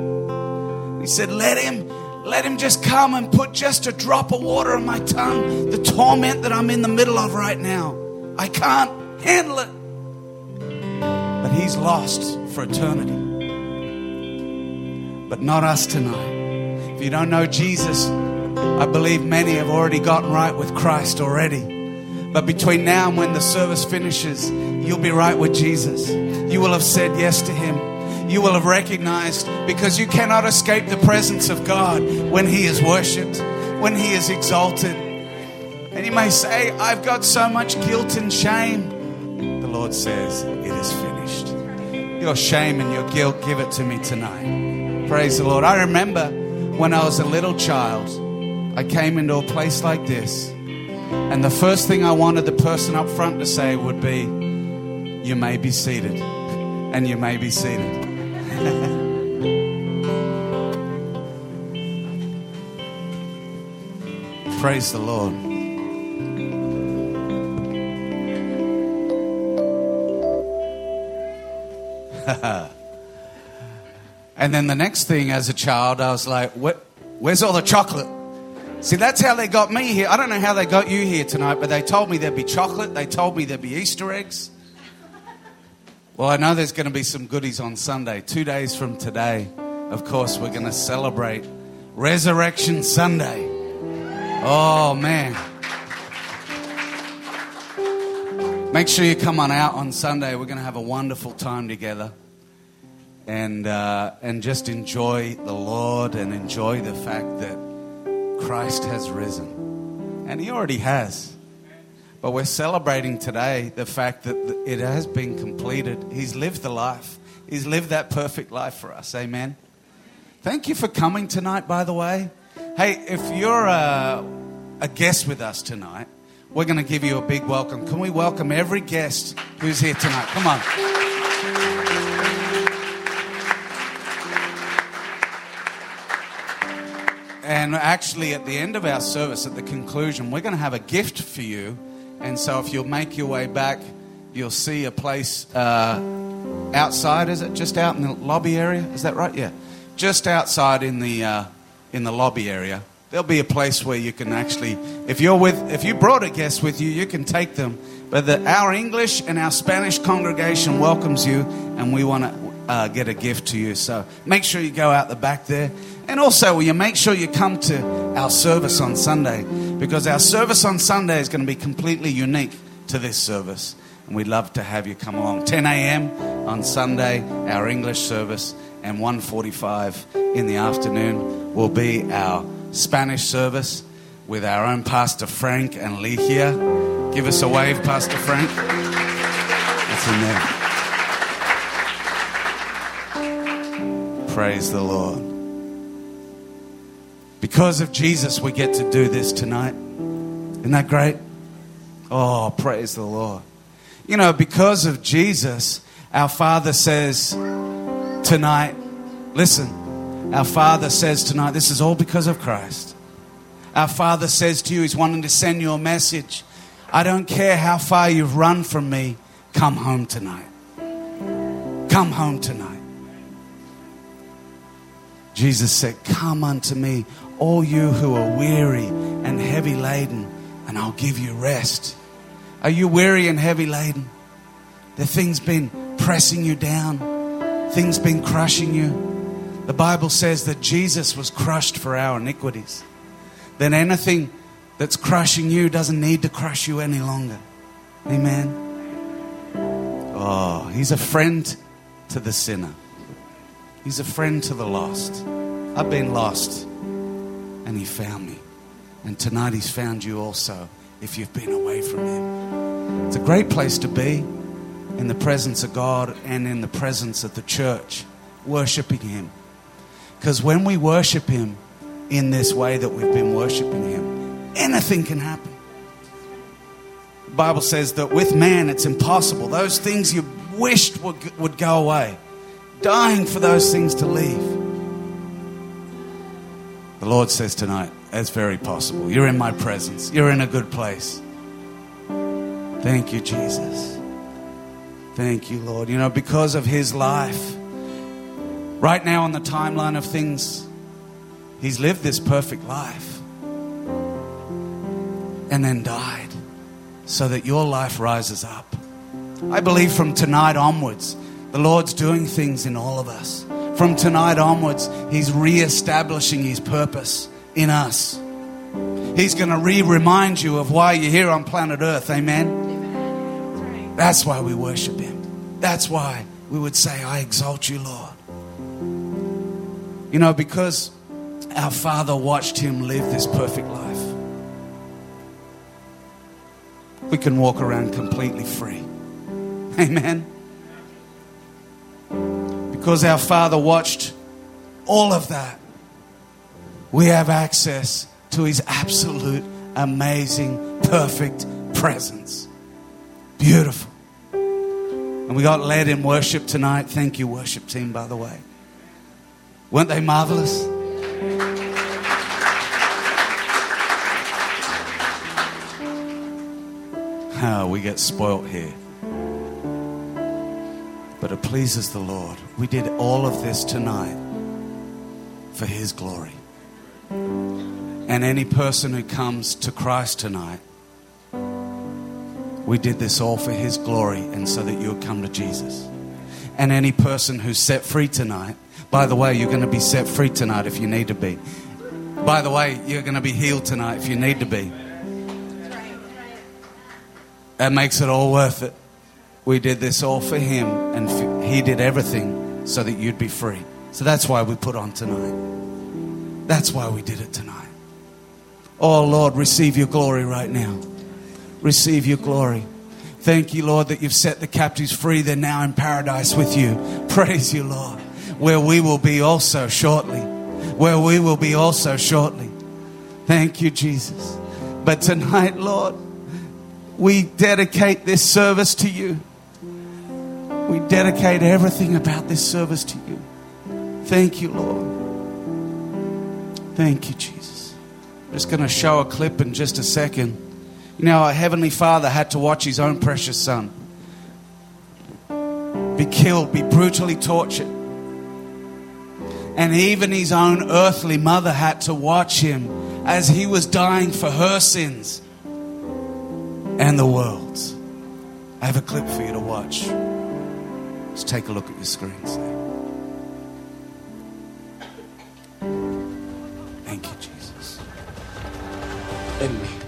He said, Let him, let him just come and put just a drop of water on my tongue. The torment that I'm in the middle of right now. I can't handle it. But he's lost for eternity. But not us tonight. If you don't know Jesus, I believe many have already gotten right with Christ already. But between now and when the service finishes, you'll be right with Jesus. You will have said yes to him you will have recognized because you cannot escape the presence of God when He is worshiped, when He is exalted. And you may say, I've got so much guilt and shame. The Lord says, It is finished. Your shame and your guilt, give it to me tonight. Praise the Lord. I remember when I was a little child, I came into a place like this, and the first thing I wanted the person up front to say would be, You may be seated. And you may be seated. Praise the Lord. and then the next thing as a child, I was like, "What? where's all the chocolate? See, that's how they got me here. I don't know how they got you here tonight, but they told me there'd be chocolate. They told me there'd be Easter eggs. Well, I know there's going to be some goodies on Sunday. Two days from today, of course, we're going to celebrate Resurrection Sunday. Oh, man. Make sure you come on out on Sunday. We're going to have a wonderful time together and, uh, and just enjoy the Lord and enjoy the fact that Christ has risen. And He already has. But we're celebrating today the fact that it has been completed. He's lived the life, He's lived that perfect life for us. Amen. Thank you for coming tonight, by the way. Hey, if you're a, a guest with us tonight, we're going to give you a big welcome. Can we welcome every guest who's here tonight? Come on. And actually, at the end of our service, at the conclusion, we're going to have a gift for you. And so, if you'll make your way back, you'll see a place uh, outside. Is it just out in the lobby area? Is that right? Yeah, just outside in the uh, in the lobby area. There'll be a place where you can actually, if you're with, if you brought a guest with you, you can take them. But the, our English and our Spanish congregation welcomes you, and we want to uh, get a gift to you. So make sure you go out the back there. And also, will you make sure you come to our service on Sunday? Because our service on Sunday is going to be completely unique to this service. And we'd love to have you come along. 10 a.m. on Sunday, our English service, and 1.45 in the afternoon will be our Spanish service with our own Pastor Frank and Ligia. Give us a wave, Pastor Frank. That's in there. Praise the Lord. Because of Jesus, we get to do this tonight. Isn't that great? Oh, praise the Lord. You know, because of Jesus, our Father says tonight, listen, our Father says tonight, this is all because of Christ. Our Father says to you, He's wanting to send you a message. I don't care how far you've run from me, come home tonight. Come home tonight. Jesus said, Come unto me, all you who are weary and heavy laden, and I'll give you rest. Are you weary and heavy laden? The things been pressing you down, things been crushing you. The Bible says that Jesus was crushed for our iniquities. Then anything that's crushing you doesn't need to crush you any longer. Amen. Oh, he's a friend to the sinner. He's a friend to the lost. I've been lost, and He found me. And tonight He's found you also if you've been away from Him. It's a great place to be in the presence of God and in the presence of the church, worshiping Him. Because when we worship Him in this way that we've been worshiping Him, anything can happen. The Bible says that with man it's impossible. Those things you wished would, would go away dying for those things to leave. The Lord says tonight, it's very possible. You're in my presence, you're in a good place. Thank you, Jesus. Thank you, Lord. You know, because of his life, right now on the timeline of things, he's lived this perfect life and then died so that your life rises up. I believe from tonight onwards, the Lord's doing things in all of us. From tonight onwards, He's re-establishing His purpose in us. He's going to re-remind you of why you're here on planet Earth. Amen. That's why we worship Him. That's why we would say, I exalt you, Lord. You know, because our Father watched Him live this perfect life, we can walk around completely free. Amen because our Father watched all of that, we have access to His absolute, amazing, perfect presence. Beautiful. And we got led in worship tonight. Thank you, worship team, by the way. Weren't they marvelous? How oh, we get spoilt here. But it pleases the Lord. We did all of this tonight for His glory. And any person who comes to Christ tonight, we did this all for His glory and so that you would come to Jesus. And any person who's set free tonight, by the way, you're going to be set free tonight if you need to be. By the way, you're going to be healed tonight if you need to be. That makes it all worth it. We did this all for Him, and He did everything so that you'd be free. So that's why we put on tonight. That's why we did it tonight. Oh Lord, receive your glory right now. Receive your glory. Thank you, Lord, that you've set the captives free. They're now in paradise with you. Praise you, Lord, where we will be also shortly. Where we will be also shortly. Thank you, Jesus. But tonight, Lord, we dedicate this service to you. We dedicate everything about this service to you. Thank you, Lord. Thank you, Jesus. I'm just going to show a clip in just a second. You know, our Heavenly Father had to watch His own precious Son be killed, be brutally tortured. And even His own earthly mother had to watch Him as He was dying for her sins and the world's. I have a clip for you to watch. Let's take a look at your screens there. Thank you, Jesus. En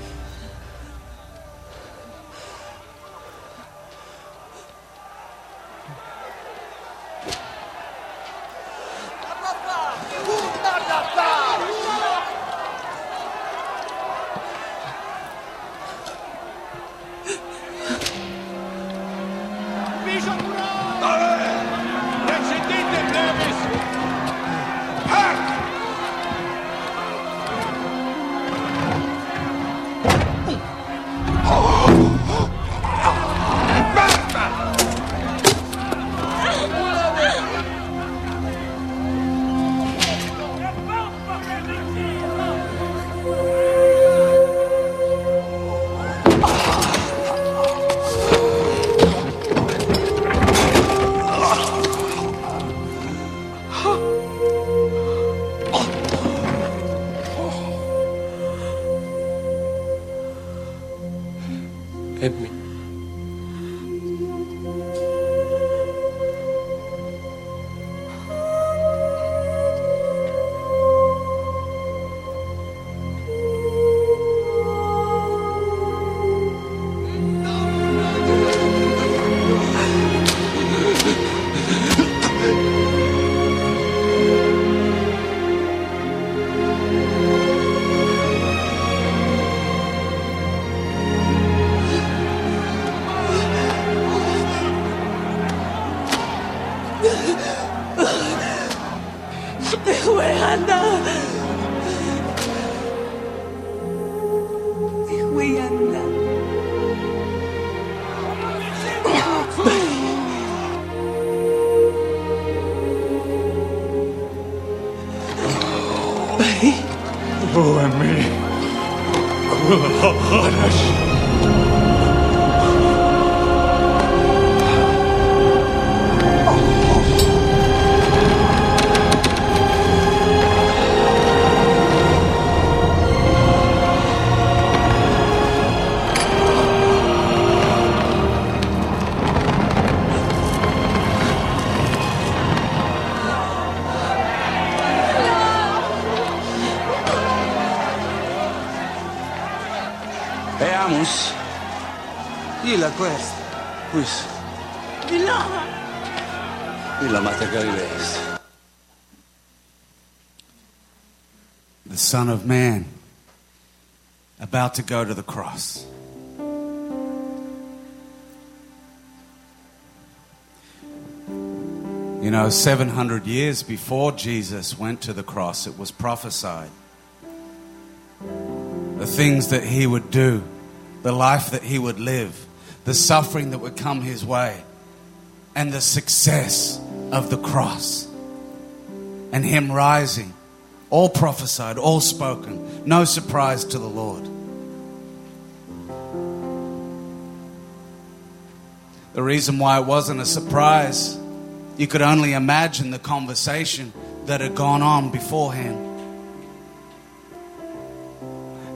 Questa. Di là. Dilla Mater the Son of Man, about to go to the cross. You know, 700 years before Jesus went to the cross, it was prophesied. The things that he would do, the life that he would live, the suffering that would come his way, and the success of the cross and him rising. All prophesied, all spoken. No surprise to the Lord. The reason why it wasn't a surprise, you could only imagine the conversation that had gone on beforehand.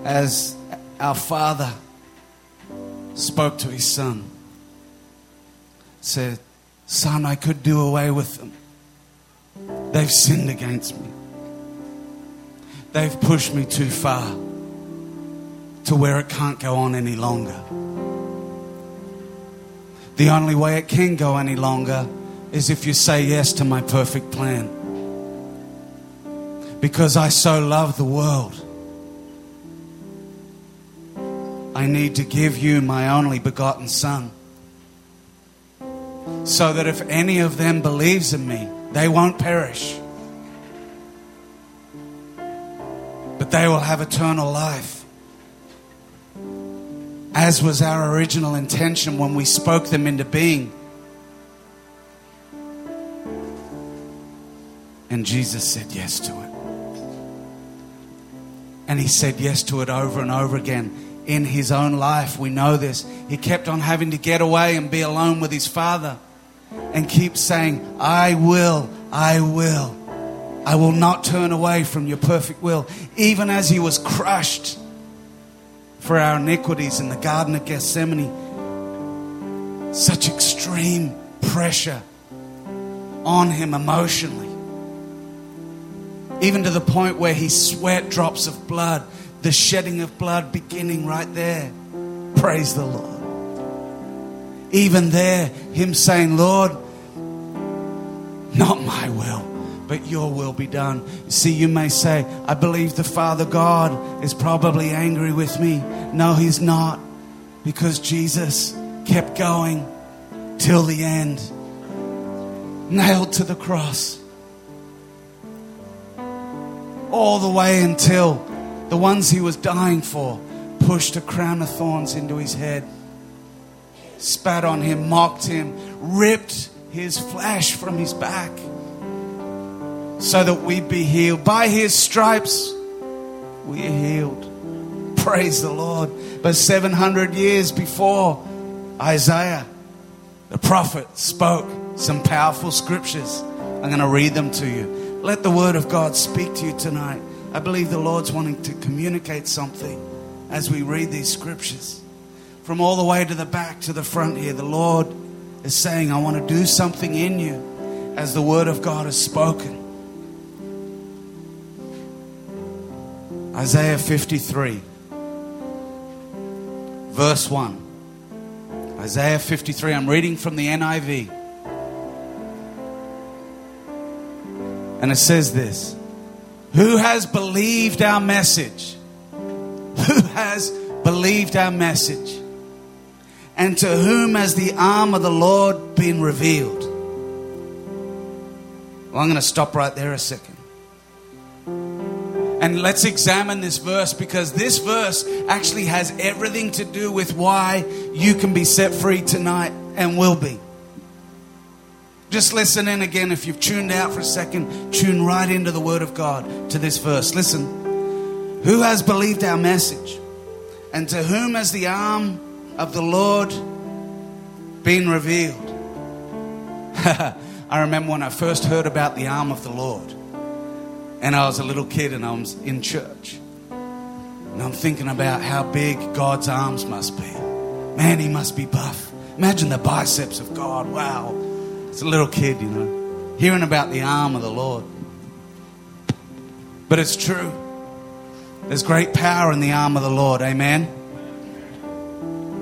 As our Father spoke to his Son, said, Son, I could do away with them. They've sinned against me. They've pushed me too far to where it can't go on any longer. The only way it can go any longer is if you say yes to my perfect plan. Because I so love the world, I need to give you my only begotten Son. So that if any of them believes in me, they won't perish, but they will have eternal life. As was our original intention when we spoke them into being. And Jesus said yes to it. And he said yes to it over and over again in his own life. We know this. He kept on having to get away and be alone with his Father and keep saying, I will, I will. I will not turn away from your perfect will. Even as he was crushed for our iniquities in the Garden of Gethsemane, such extreme pressure on him emotionally. Even to the point where he sweat drops of blood, the shedding of blood beginning right there. Praise the Lord. Even there, him saying, Lord, not my will, but your will be done. See, you may say, I believe the Father God is probably angry with me. No, he's not, because Jesus kept going till the end, nailed to the cross. All the way until the ones he was dying for pushed a crown of thorns into his head, spat on him, mocked him, ripped his flesh from his back so that we be healed. By his stripes, we are healed. Praise the Lord. But 700 years before Isaiah, the prophet, spoke some powerful scriptures. I'm going to read them to you. Let the word of God speak to you tonight. I believe the Lord's wanting to communicate something as we read these scriptures. From all the way to the back to the front here, the Lord is saying, I want to do something in you as the word of God is spoken. Isaiah 53, verse 1. Isaiah 53, I'm reading from the NIV. And it says this Who has believed our message? Who has believed our message? And to whom has the arm of the Lord been revealed? Well, I'm going to stop right there a second. And let's examine this verse because this verse actually has everything to do with why you can be set free tonight and will be. Just listen in again. If you've tuned out for a second, tune right into the Word of God to this verse. Listen. Who has believed our message? And to whom has the arm of the Lord been revealed? I remember when I first heard about the arm of the Lord. And I was a little kid and I was in church. And I'm thinking about how big God's arms must be. Man, he must be buff. Imagine the biceps of God. Wow. It's a little kid, you know, hearing about the arm of the Lord. But it's true. There's great power in the arm of the Lord. Amen.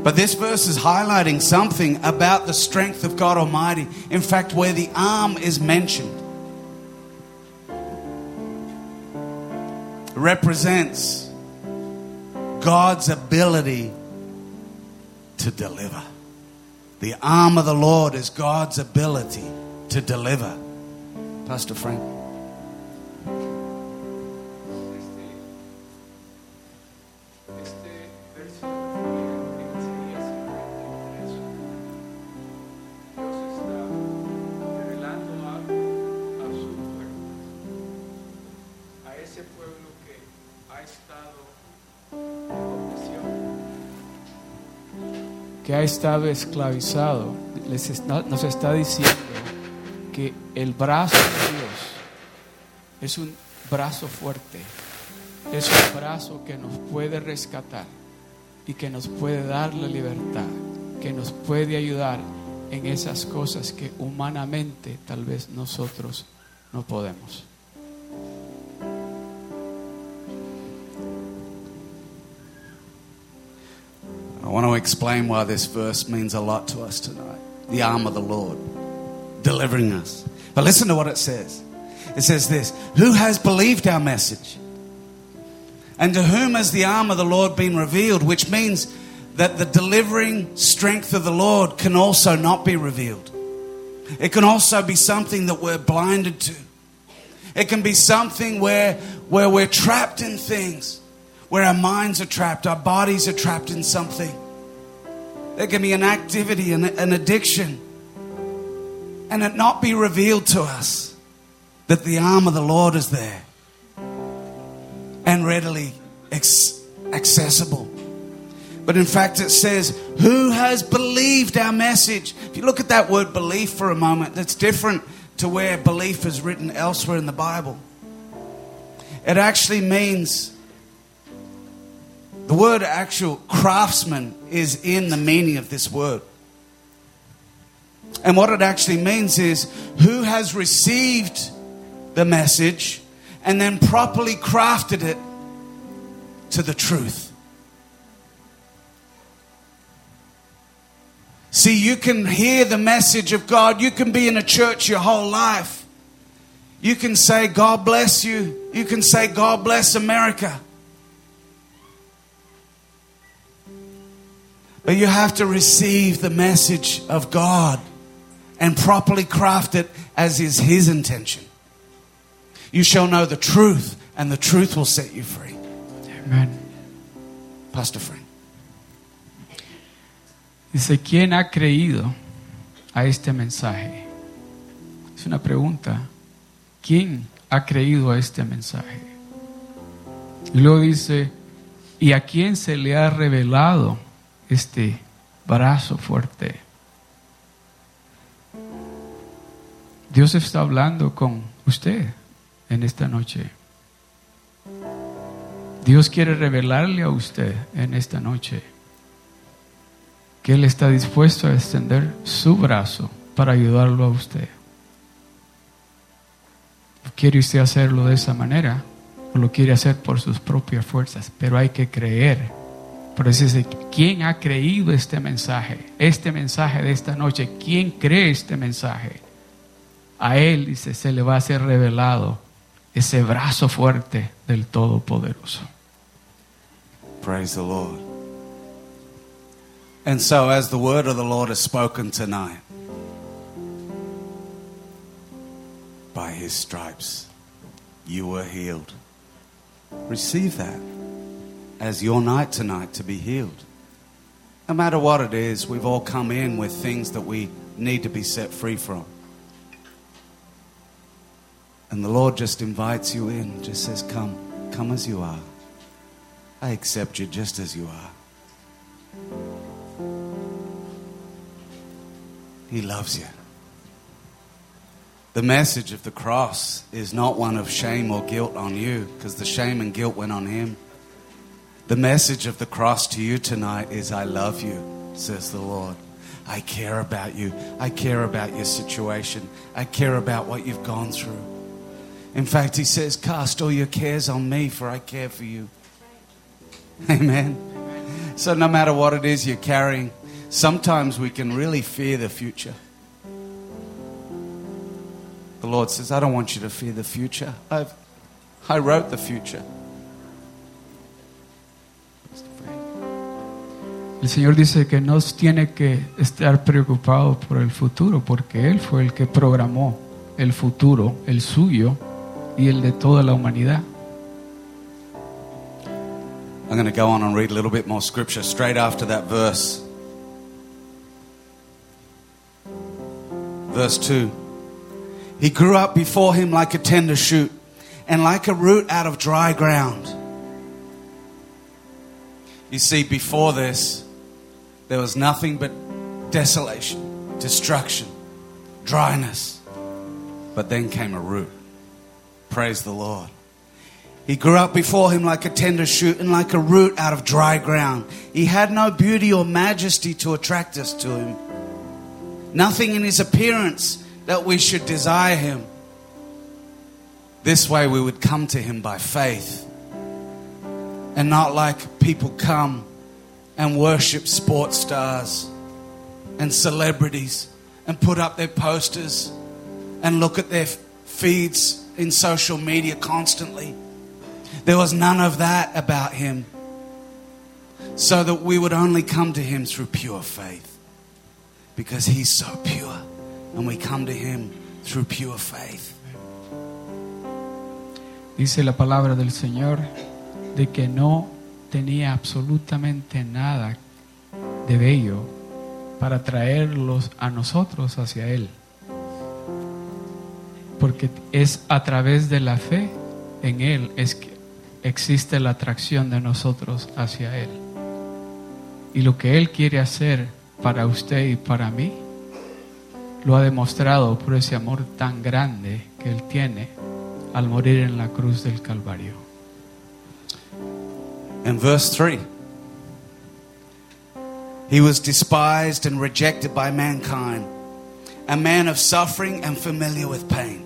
But this verse is highlighting something about the strength of God Almighty. In fact, where the arm is mentioned, represents God's ability to deliver. The arm of the Lord is God's ability to deliver. Pastor Frank. Estado esclavizado. les está- nos está diciendo que el brazo de Dios es un brazo fuerte, es un brazo que nos puede rescatar y que nos puede dar la libertad, que nos puede ayudar en esas cosas que humanamente tal vez nosotros no podemos. I want to explain why this verse means a lot to us tonight. The arm of the Lord delivering us. But listen to what it says. It says this Who has believed our message? And to whom has the arm of the Lord been revealed? Which means that the delivering strength of the Lord can also not be revealed. It can also be something that we're blinded to. It can be something where, where we're trapped in things, where our minds are trapped, our bodies are trapped in something. There can be an activity, an, an addiction, and it not be revealed to us that the arm of the Lord is there and readily ex- accessible. But in fact, it says, Who has believed our message? If you look at that word belief for a moment, that's different to where belief is written elsewhere in the Bible. It actually means the word actual craftsman is in the meaning of this word. And what it actually means is who has received the message and then properly crafted it to the truth. See, you can hear the message of God. You can be in a church your whole life. You can say, God bless you. You can say, God bless America. But you have to receive the message of God and properly craft it as is His intention. You shall know the truth, and the truth will set you free. Amén. Pastor Frank. Dice, ¿quién ha creído a este mensaje? Es una pregunta. ¿Quién ha creído a este mensaje? Luego dice, ¿y a quién se le ha revelado este brazo fuerte? Dios está hablando con usted en esta noche. Dios quiere revelarle a usted en esta noche que Él está dispuesto a extender su brazo para ayudarlo a usted. ¿Quiere usted hacerlo de esa manera? ¿O lo quiere hacer por sus propias fuerzas? Pero hay que creer. Por eso dice, ¿quién ha creído este mensaje? Este mensaje de esta noche. ¿Quién cree este mensaje? A Él, dice, se le va a ser revelado ese brazo fuerte del Todopoderoso. Praise the Lord. And so, as the word of the Lord is spoken tonight, by his stripes you were healed. Receive that as your night tonight to be healed. No matter what it is, we've all come in with things that we need to be set free from. And the Lord just invites you in, just says, Come, come as you are. I accept you just as you are. He loves you. The message of the cross is not one of shame or guilt on you, because the shame and guilt went on him. The message of the cross to you tonight is I love you, says the Lord. I care about you. I care about your situation. I care about what you've gone through. In fact, he says, Cast all your cares on me, for I care for you. Amen. So, no matter what it is you're carrying, sometimes we can really fear the future. The Lord says, I don't want you to fear the future. I've, I wrote the future. El Señor dice que no tiene que estar preocupado por el futuro, porque Él fue el que programó el futuro, el suyo y el de toda la humanidad. I'm going to go on and read a little bit more scripture straight after that verse. Verse 2. He grew up before him like a tender shoot and like a root out of dry ground. You see, before this, there was nothing but desolation. destruction, dryness. But then came a root. Praise the Lord. He grew up before him like a tender shoot and like a root out of dry ground. He had no beauty or majesty to attract us to him. Nothing in his appearance that we should desire him. This way we would come to him by faith and not like people come and worship sports stars and celebrities and put up their posters and look at their feeds in social media constantly. There was none of that about him. So that we would only come to him through pure faith. Because he's so pure. And we come to him through pure faith. Dice la palabra del Señor de que no tenía absolutamente nada de bello para traerlos a nosotros hacia Él. Porque es a través de la fe en Él es que existe la atracción de nosotros hacia Él. Y lo que Él quiere hacer para usted y para mí, lo ha demostrado por ese amor tan grande que Él tiene al morir en la cruz del Calvario. In verse 3, he was despised and rejected by mankind, a man of suffering and familiar with pain,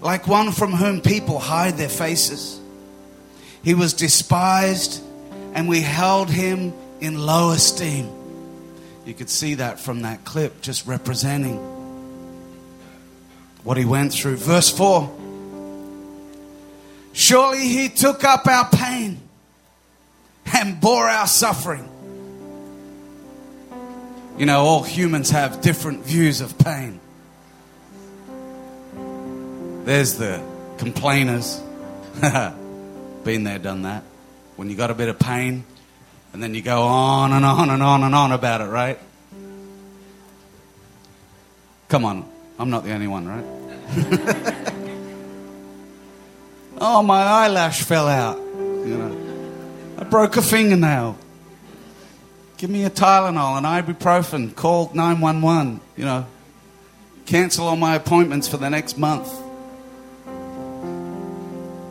like one from whom people hide their faces. He was despised, and we held him in low esteem. You could see that from that clip, just representing what he went through. Verse 4 Surely he took up our pain and bore our suffering. You know, all humans have different views of pain. There's the complainers. Been there, done that. When you got a bit of pain, and then you go on and on and on and on about it, right? Come on, I'm not the only one, right? oh, my eyelash fell out. You know, I broke a fingernail. Give me a Tylenol, an ibuprofen. Call 911. You know, cancel all my appointments for the next month.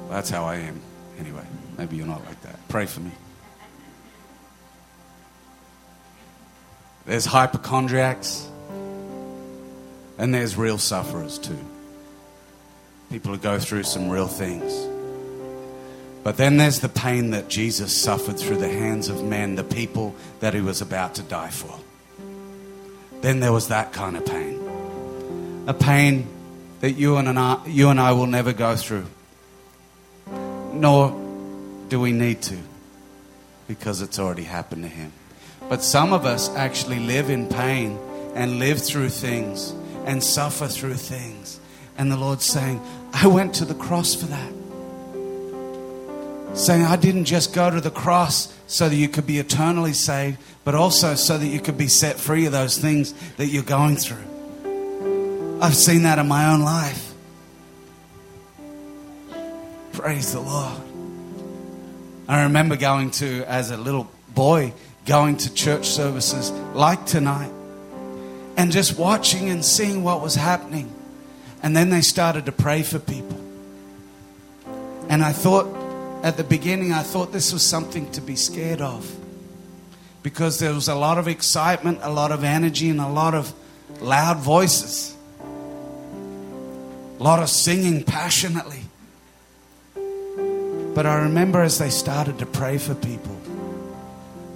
That's how I am. Anyway, maybe you're not like that. Pray for me. There's hypochondriacs, and there's real sufferers too. People who go through some real things. But then there's the pain that Jesus suffered through the hands of men, the people that he was about to die for. Then there was that kind of pain. A pain that you and I, you and I will never go through. Nor do we need to, because it's already happened to him. But some of us actually live in pain and live through things and suffer through things. And the Lord's saying, I went to the cross for that. Saying, I didn't just go to the cross so that you could be eternally saved, but also so that you could be set free of those things that you're going through. I've seen that in my own life. Praise the Lord. I remember going to, as a little boy, going to church services like tonight and just watching and seeing what was happening. And then they started to pray for people. And I thought, at the beginning, I thought this was something to be scared of. Because there was a lot of excitement, a lot of energy, and a lot of loud voices. A lot of singing passionately. But I remember as they started to pray for people,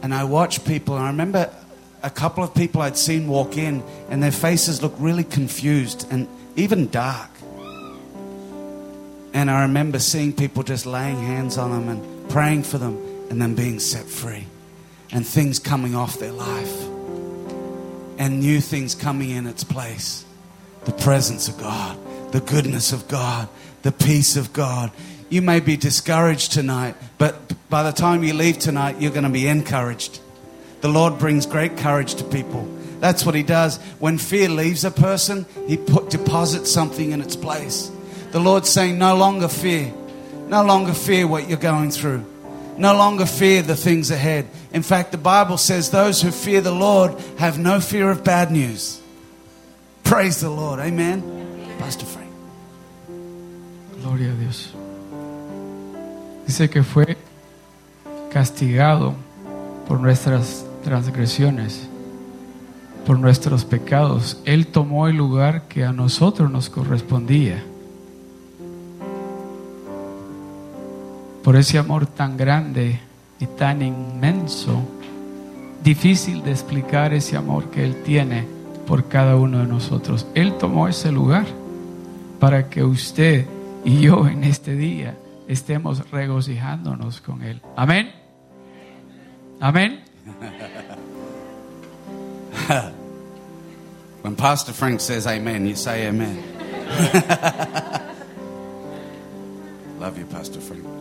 and I watched people, and I remember a couple of people I'd seen walk in, and their faces looked really confused and even dark. And I remember seeing people just laying hands on them and praying for them, and them being set free, and things coming off their life, and new things coming in its place. The presence of God, the goodness of God, the peace of God. You may be discouraged tonight, but by the time you leave tonight, you're going to be encouraged. The Lord brings great courage to people. That's what He does. When fear leaves a person, He put, deposits something in its place. The Lord's saying, No longer fear. No longer fear what you're going through. No longer fear the things ahead. In fact, the Bible says those who fear the Lord have no fear of bad news. Praise the Lord. Amen. Pastor Frank. Gloria a Dios. Dice que fue castigado por nuestras transgresiones, por nuestros pecados. Él tomó el lugar que a nosotros nos correspondía. Por ese amor tan grande y tan inmenso, difícil de explicar ese amor que Él tiene por cada uno de nosotros. Él tomó ese lugar para que usted y yo en este día estemos regocijándonos con Él. Amén. Amén. When Pastor Frank says amen, you say amen. Love you, Pastor Frank.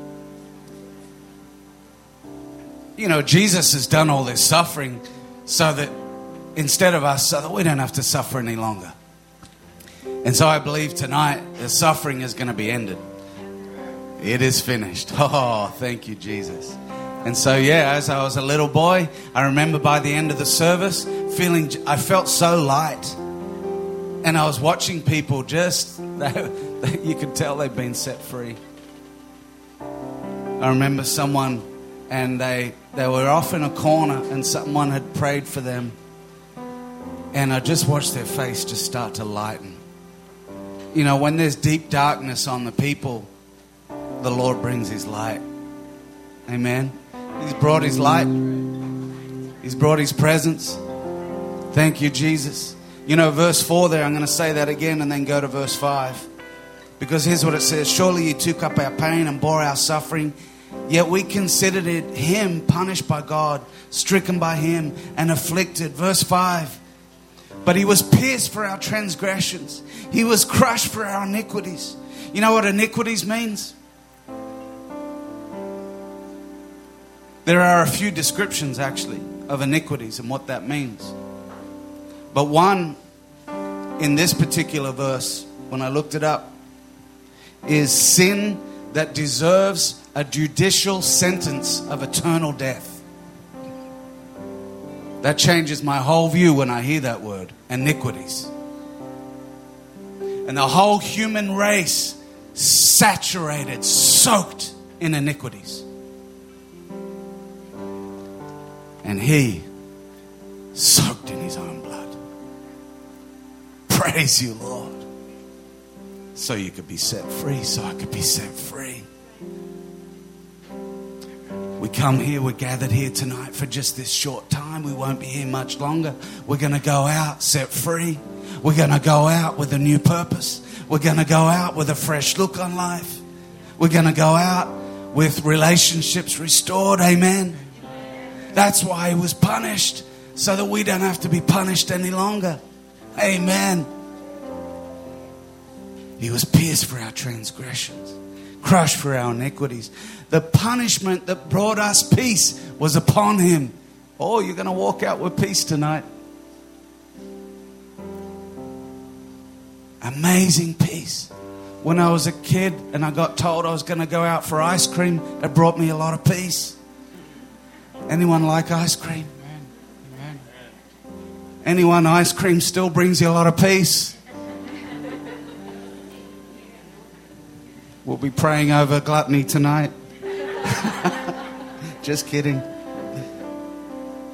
You know, Jesus has done all this suffering so that instead of us, so that we don't have to suffer any longer. And so I believe tonight the suffering is going to be ended. It is finished. Oh, thank you, Jesus. And so, yeah, as I was a little boy, I remember by the end of the service feeling, I felt so light. And I was watching people just, you could tell they'd been set free. I remember someone, and they, they were off in a corner, and someone had prayed for them. And I just watched their face just start to lighten. You know, when there's deep darkness on the people, the Lord brings His light. Amen. He's brought His light, He's brought His presence. Thank you, Jesus. You know, verse 4 there, I'm going to say that again and then go to verse 5. Because here's what it says Surely you took up our pain and bore our suffering, yet we considered it Him punished by God, stricken by Him, and afflicted. Verse 5. But He was pierced for our transgressions, He was crushed for our iniquities. You know what iniquities means? There are a few descriptions actually of iniquities and what that means. But one in this particular verse, when I looked it up, is sin that deserves a judicial sentence of eternal death. That changes my whole view when I hear that word iniquities. And the whole human race saturated, soaked in iniquities. And he soaked in his own blood. Praise you, Lord. So you could be set free, so I could be set free. We come here, we're gathered here tonight for just this short time. We won't be here much longer. We're going to go out set free. We're going to go out with a new purpose. We're going to go out with a fresh look on life. We're going to go out with relationships restored. Amen. That's why he was punished, so that we don't have to be punished any longer. Amen. He was pierced for our transgressions, crushed for our iniquities. The punishment that brought us peace was upon him. Oh, you're going to walk out with peace tonight. Amazing peace. When I was a kid and I got told I was going to go out for ice cream, it brought me a lot of peace. Anyone like ice cream? Anyone ice cream still brings you a lot of peace? We'll be praying over gluttony tonight. Just kidding.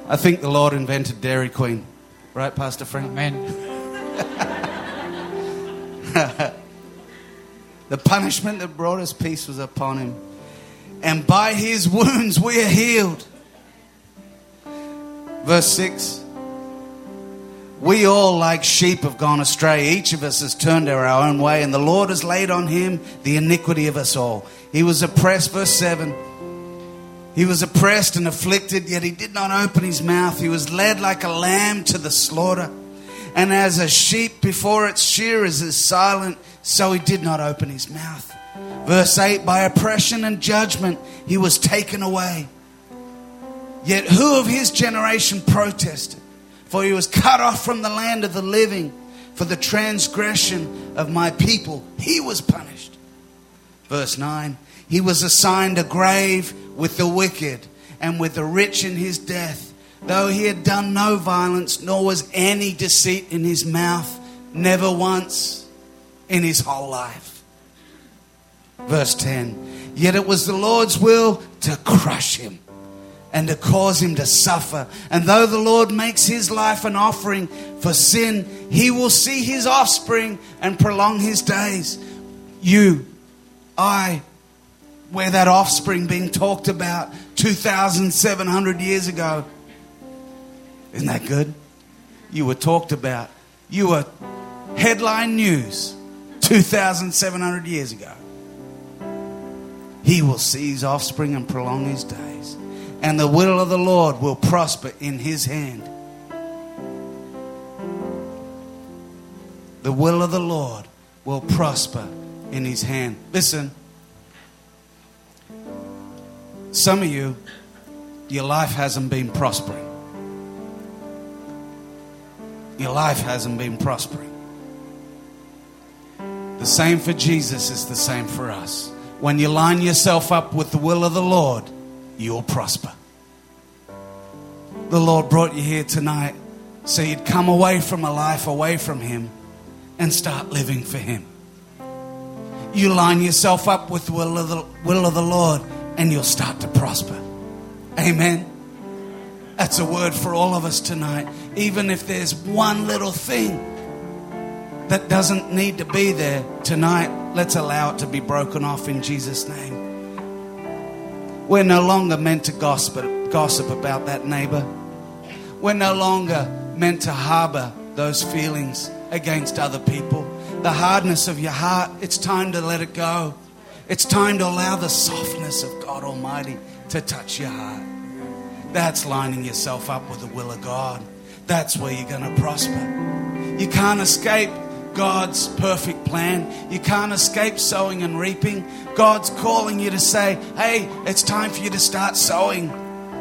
I think the Lord invented Dairy Queen. Right, Pastor Frank? Amen. The punishment that brought us peace was upon him. And by his wounds we are healed. Verse 6 We all, like sheep, have gone astray. Each of us has turned our own way, and the Lord has laid on him the iniquity of us all. He was oppressed, verse 7. He was oppressed and afflicted, yet he did not open his mouth. He was led like a lamb to the slaughter. And as a sheep before its shearers is silent, so he did not open his mouth. Verse 8 By oppression and judgment he was taken away. Yet who of his generation protested? For he was cut off from the land of the living. For the transgression of my people he was punished. Verse 9 He was assigned a grave with the wicked and with the rich in his death, though he had done no violence, nor was any deceit in his mouth. Never once in his whole life. Verse 10 Yet it was the Lord's will to crush him and to cause him to suffer. And though the Lord makes his life an offering for sin, he will see his offspring and prolong his days. You, I, we're that offspring being talked about 2,700 years ago. Isn't that good? You were talked about. You were headline news 2,700 years ago. He will see his offspring and prolong his days. And the will of the Lord will prosper in his hand. The will of the Lord will prosper in his hand. Listen, some of you, your life hasn't been prospering. Your life hasn't been prospering. The same for Jesus is the same for us. When you line yourself up with the will of the Lord, you'll prosper. The Lord brought you here tonight so you'd come away from a life away from Him and start living for Him. You line yourself up with the will of the, will of the Lord and you'll start to prosper. Amen. That's a word for all of us tonight. Even if there's one little thing that doesn't need to be there tonight, let's allow it to be broken off in Jesus' name. We're no longer meant to gossip, gossip about that neighbor. We're no longer meant to harbor those feelings against other people. The hardness of your heart, it's time to let it go. It's time to allow the softness of God Almighty to touch your heart. That's lining yourself up with the will of God. That's where you're going to prosper. You can't escape God's perfect plan. You can't escape sowing and reaping. God's calling you to say, hey, it's time for you to start sowing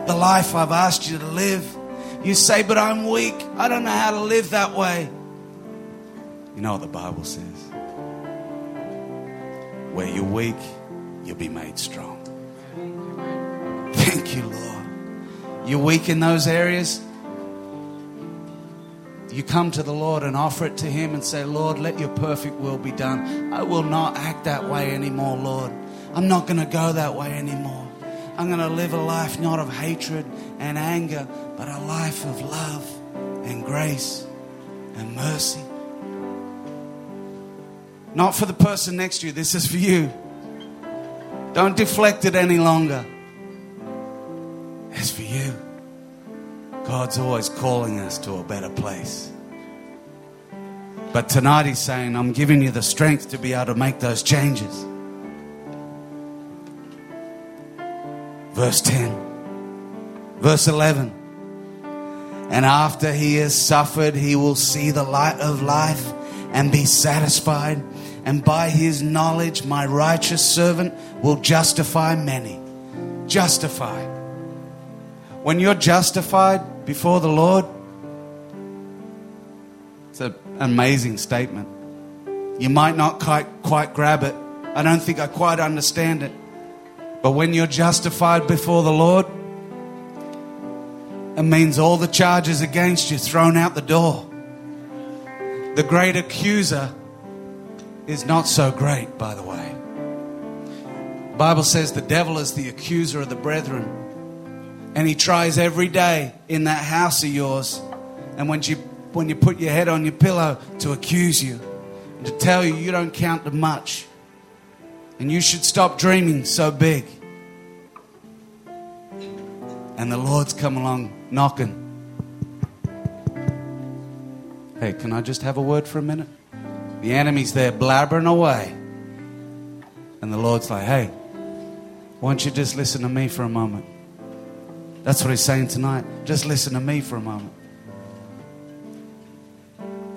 the life I've asked you to live. You say, but I'm weak. I don't know how to live that way. You know what the Bible says? Where you're weak, you'll be made strong. Thank you, Lord. You're weak in those areas. You come to the Lord and offer it to Him and say, Lord, let your perfect will be done. I will not act that way anymore, Lord. I'm not going to go that way anymore. I'm going to live a life not of hatred and anger, but a life of love and grace and mercy. Not for the person next to you, this is for you. Don't deflect it any longer. It's for you. God's always calling us to a better place. But tonight He's saying, I'm giving you the strength to be able to make those changes. Verse 10, verse 11. And after he has suffered, he will see the light of life and be satisfied. And by his knowledge, my righteous servant will justify many. Justify. When you're justified before the Lord, it's an amazing statement. You might not quite, quite grab it. I don't think I quite understand it. But when you're justified before the Lord, it means all the charges against you thrown out the door. The great accuser is not so great, by the way. The Bible says the devil is the accuser of the brethren. And he tries every day in that house of yours. And when you when you put your head on your pillow to accuse you and to tell you you don't count to much. And you should stop dreaming so big. And the Lord's come along knocking. Hey, can I just have a word for a minute? The enemy's there blabbering away. And the Lord's like, hey, why don't you just listen to me for a moment? That's what he's saying tonight. Just listen to me for a moment.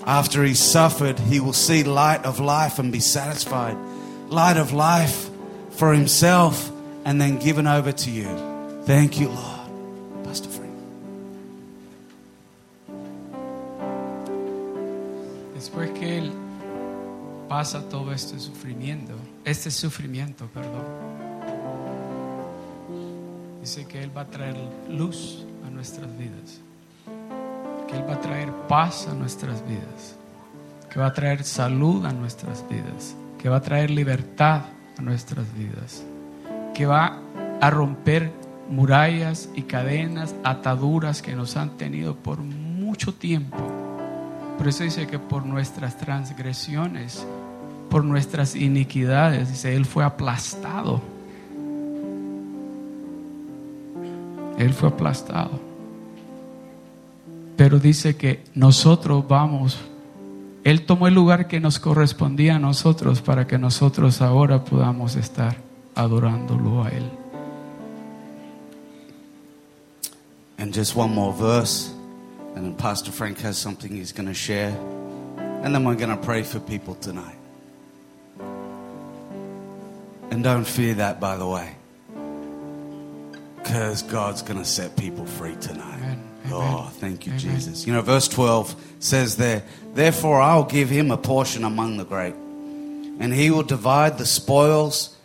After he's suffered, he will see light of life and be satisfied. Light of life for himself and then given over to you. Thank you, Lord. Pastor Frank. Después que Él pasa todo este sufrimiento, este sufrimiento, perdón, dice que Él va a traer luz a nuestras vidas, que Él va a traer paz a nuestras vidas. que va a traer salud a nuestras vidas, que va a traer libertad a nuestras vidas, que va a romper murallas y cadenas, ataduras que nos han tenido por mucho tiempo. Por eso dice que por nuestras transgresiones, por nuestras iniquidades, dice, Él fue aplastado. Él fue aplastado. Pero dice que nosotros vamos, Él tomó el lugar que nos correspondía a nosotros para que nosotros ahora podamos estar adorándolo a Él. And just one more verse, and then Pastor Frank has something he's going to share, and then we're going to pray for people tonight. And don't fear that, by the way, because God's going to set people free tonight. Amen. Oh, thank you, Amen. Jesus. You know, verse 12 says there, Therefore I'll give him a portion among the great, and he will divide the spoils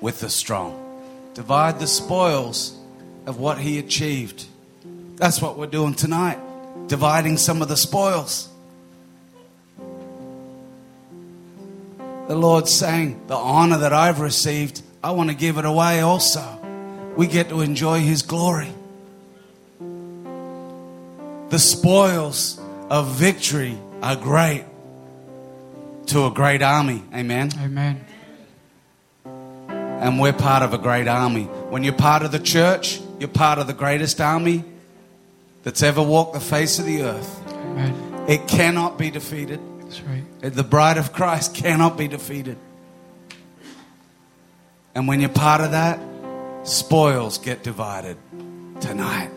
with the strong. Divide the spoils of what he achieved. That's what we're doing tonight, dividing some of the spoils. The Lord's saying, The honor that I've received, I want to give it away also. We get to enjoy his glory. The spoils of victory are great to a great army. Amen. Amen. And we're part of a great army. When you're part of the church, you're part of the greatest army that's ever walked the face of the earth. Amen. It cannot be defeated. That's right. The bride of Christ cannot be defeated. And when you're part of that, spoils get divided tonight.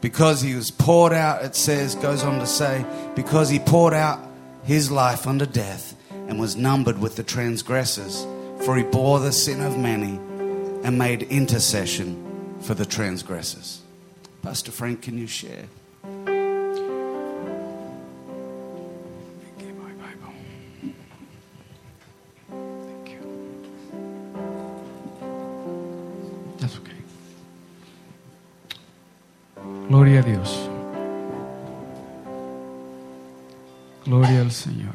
Because he was poured out, it says, goes on to say, because he poured out his life unto death and was numbered with the transgressors, for he bore the sin of many and made intercession for the transgressors. Pastor Frank, can you share? Gloria a Dios. Gloria al Señor.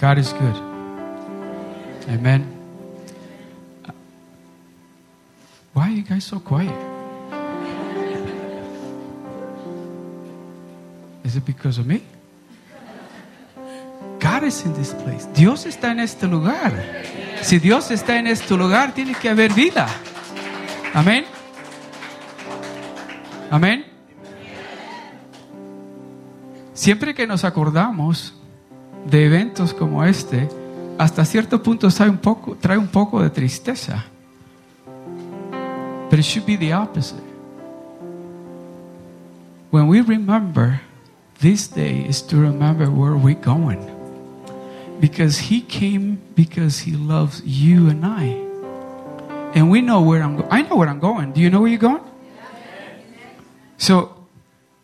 God is good. Amen. Why are you guys so quiet? Is it because of me? God is in this place. Dios está en este lugar. Si Dios está en este lugar, tiene que haber vida. Amén. Amén. Siempre que nos acordamos de eventos como este, hasta cierto punto trae un poco, trae un poco de tristeza. But it should be the opposite. When we remember this day is to remember where we're going. Because he came because he loves you and I. And we know where I'm going. I know where I'm going. Do you know where you're going? So,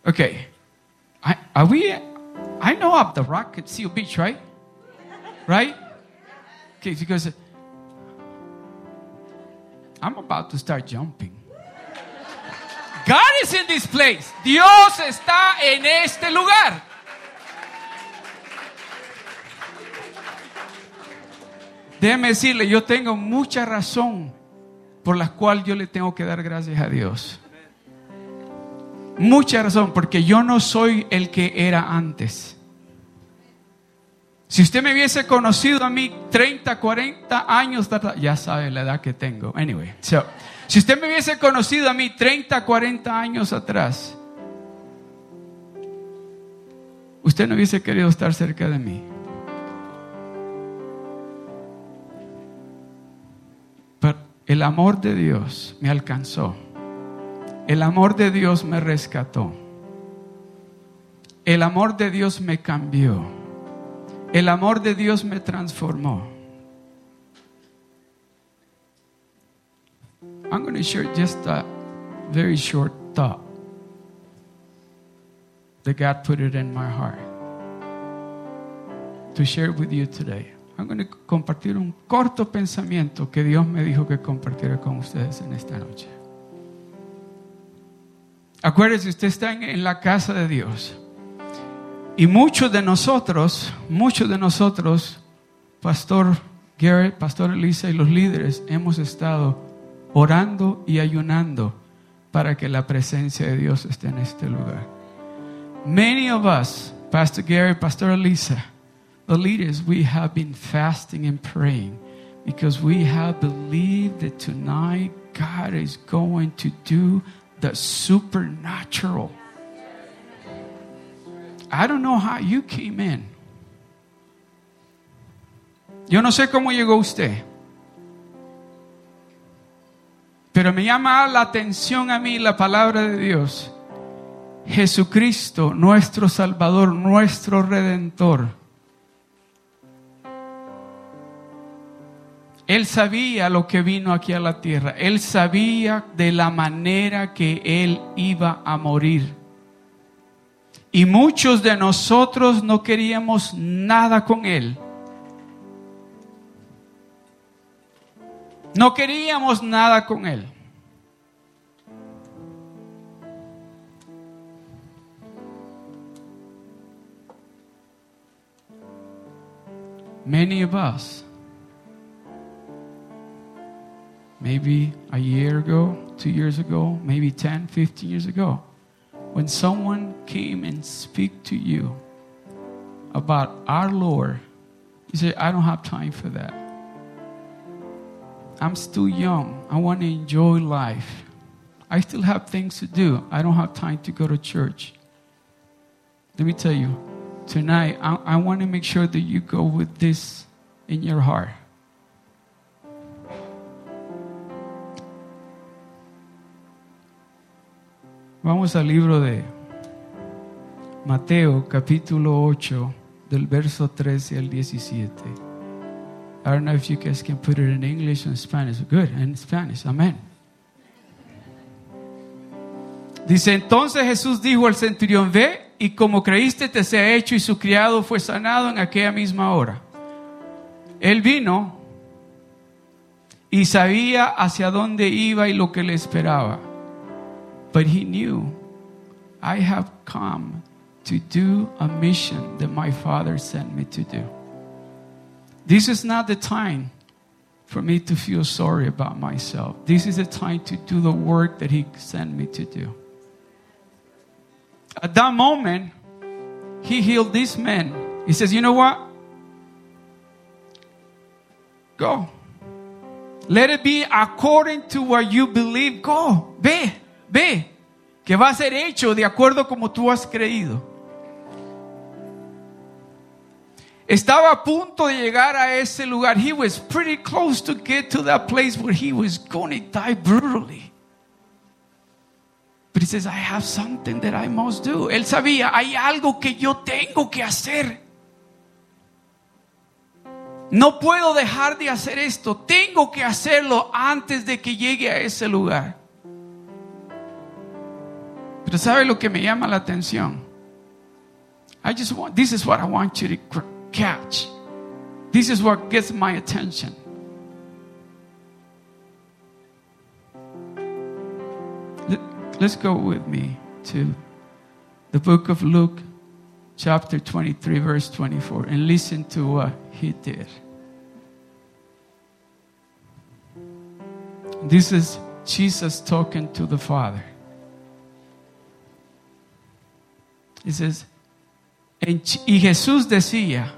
okay. I, are we, I know up the rock at Seal Beach, right? Right? Okay, because I'm about to start jumping. God is in this place. Dios está en este lugar. Déjeme decirle, yo tengo mucha razón por la cual yo le tengo que dar gracias a Dios. Mucha razón, porque yo no soy el que era antes. Si usted me hubiese conocido a mí 30, 40 años, atrás, ya sabe la edad que tengo. Anyway, so, si usted me hubiese conocido a mí 30, 40 años atrás, usted no hubiese querido estar cerca de mí. Pero el amor de Dios me alcanzó. El amor de Dios me rescató. El amor de Dios me cambió. El amor de Dios me transformó. I'm going to share just a very short thought that God put it in my heart to share with you today. I'm going to compartir un corto pensamiento que Dios me dijo que compartiera con ustedes en esta noche. Acuérdese, usted está en, la casa de Dios. Y muchos de nosotros, muchos de nosotros, Pastor Garrett, Pastor Elisa y los líderes, hemos estado orando y ayunando para que la presencia de Dios esté en este lugar. Many of us, Pastor Garrett, Pastor Elisa, the leaders, we have been fasting and praying because we have believed that tonight God is going to do the supernatural. I don't know how you came in. Yo no sé cómo llegó usted. Pero me llama la atención a mí la palabra de Dios. Jesucristo, nuestro Salvador, nuestro Redentor. Él sabía lo que vino aquí a la tierra. Él sabía de la manera que Él iba a morir. Y muchos de nosotros no queríamos nada con Él. No queríamos nada con Él. Many of us, maybe a year ago, two years ago, maybe 10, 15 years ago, when someone came and speak to you about our Lord, you say, I don't have time for that. I'm still young. I want to enjoy life. I still have things to do. I don't have time to go to church. Let me tell you, tonight, I, I want to make sure that you go with this in your heart. Vamos al libro de Mateo, capítulo 8, del verso 13 al 17. I don't know if you guys can put it in English or Spanish. Good, in Spanish. Amén. Dice, entonces Jesús dijo al centurión, ve y como creíste te sea hecho y su criado fue sanado en aquella misma hora. Él vino y sabía hacia dónde iba y lo que le esperaba. But he knew, I have come to do a mission that my Father sent me to do. This is not the time for me to feel sorry about myself. This is the time to do the work that He sent me to do. At that moment, He healed this man. He says, You know what? Go. Let it be according to what you believe. Go. Ve, ve. Que va a ser hecho de acuerdo como tú has creído. Estaba a punto de llegar a ese lugar. He was pretty close to get to that place where he was going to die brutally. But he says, I have something that I must do. Él sabía, hay algo que yo tengo que hacer. No puedo dejar de hacer esto. Tengo que hacerlo antes de que llegue a ese lugar. Pero ¿sabe lo que me llama la atención? I just want, this is what I want you to catch. This is what gets my attention. Let's go with me to the book of Luke, chapter 23, verse 24, and listen to what he did. This is Jesus talking to the Father. He says, y Jesús decía,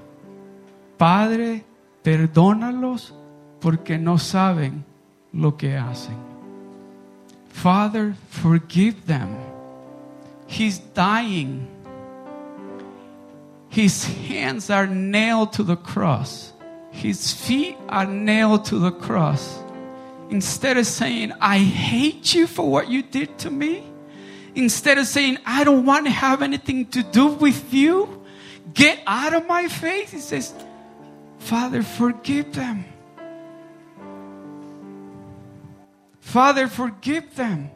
Padre, perdónalos porque no saben lo que hacen. Father, forgive them. He's dying. His hands are nailed to the cross. His feet are nailed to the cross. Instead of saying, I hate you for what you did to me, instead of saying, I don't want to have anything to do with you, get out of my face, he says, Father, forgive them. Father, forgive them.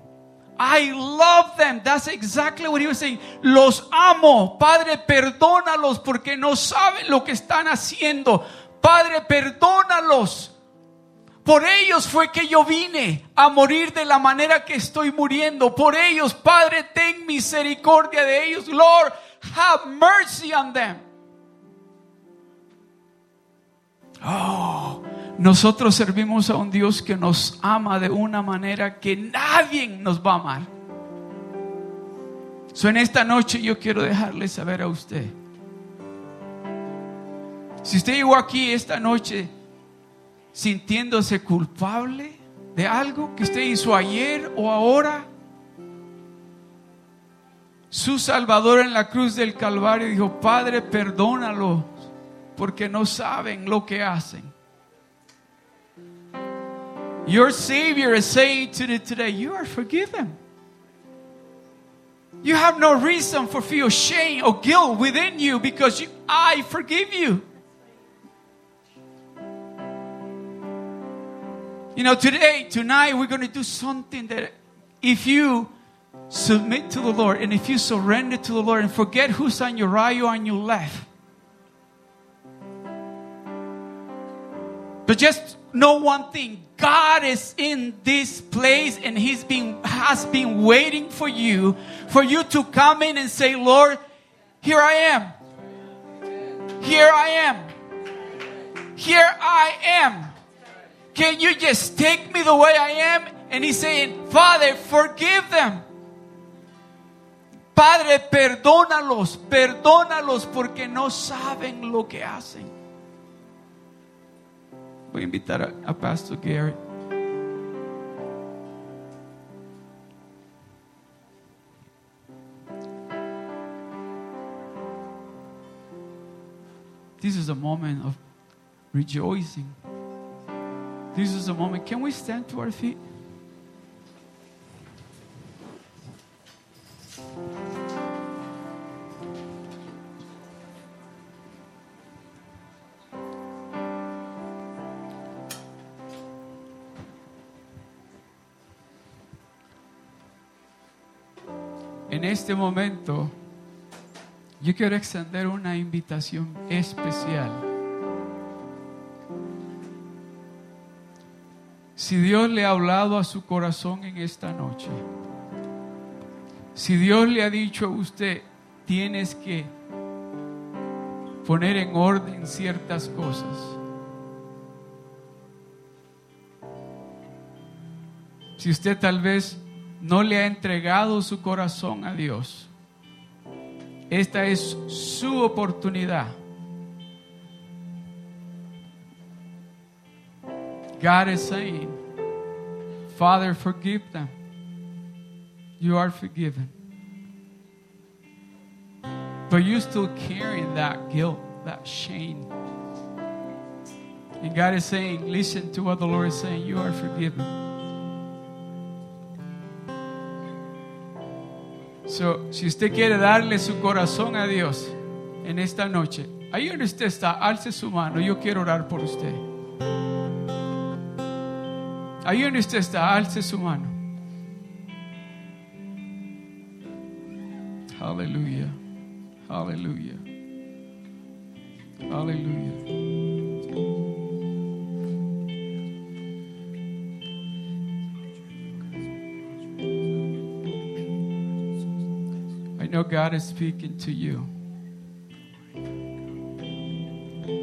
I love them. That's exactly what he was saying. Los amo. Padre, perdónalos porque no saben lo que están haciendo. Padre, perdónalos. Por ellos fue que yo vine a morir de la manera que estoy muriendo. Por ellos, Padre, ten misericordia de ellos. Lord, have mercy on them. Oh, nosotros servimos a un Dios que nos ama de una manera que nadie nos va a amar. So, en esta noche yo quiero dejarle saber a usted. Si usted llegó aquí esta noche sintiéndose culpable de algo que usted hizo ayer o ahora, su Salvador en la cruz del Calvario dijo, Padre, perdónalo porque no saben lo que hacen. Your Savior is saying to you today, you are forgiven. You have no reason for feel shame or guilt within you because you, I forgive you. You know, today, tonight, we're going to do something that if you submit to the Lord and if you surrender to the Lord and forget who's on your right or on your left, but just know one thing God is in this place and He's been has been waiting for you for you to come in and say, Lord, here I am. Here I am. Here I am. Can you just take me the way I am? And he's saying, Father, forgive them. Padre, perdónalos, perdónalos porque no saben lo que hacen. Voy a invitar a, a Pastor Garrett. This is a moment of rejoicing. This is a moment. Can we stand to our feet? En este momento, yo quiero extender una invitación especial. Si Dios le ha hablado a su corazón en esta noche, si Dios le ha dicho a usted, tienes que poner en orden ciertas cosas. Si usted tal vez no le ha entregado su corazón a Dios, esta es su oportunidad. God is saying, Father, forgive them. You are forgiven. But you're still carrying that guilt, that shame. And God is saying, listen to what the Lord is saying, you are forgiven. So, si usted quiere darle su corazón a Dios en esta noche, ahí donde usted está, alce su mano, yo quiero orar por usted. Ahí donde usted está, alce su mano. Aleluya, aleluya, aleluya. I know God is speaking to you.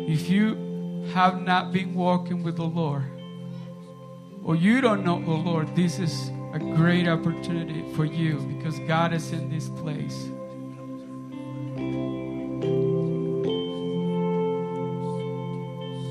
If you have not been walking with the Lord, or you don't know oh Lord, this is a great opportunity for you because God is in this place.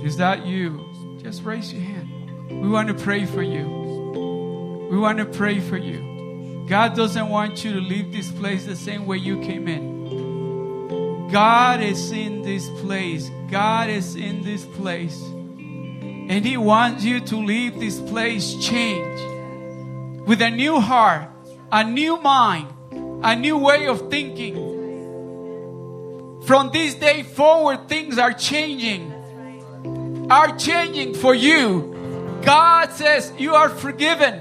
Is that you? Just raise your hand. We want to pray for you. We want to pray for you. God doesn't want you to leave this place the same way you came in. God is in this place. God is in this place. And He wants you to leave this place changed with a new heart, a new mind, a new way of thinking. From this day forward, things are changing. Are changing for you. God says you are forgiven.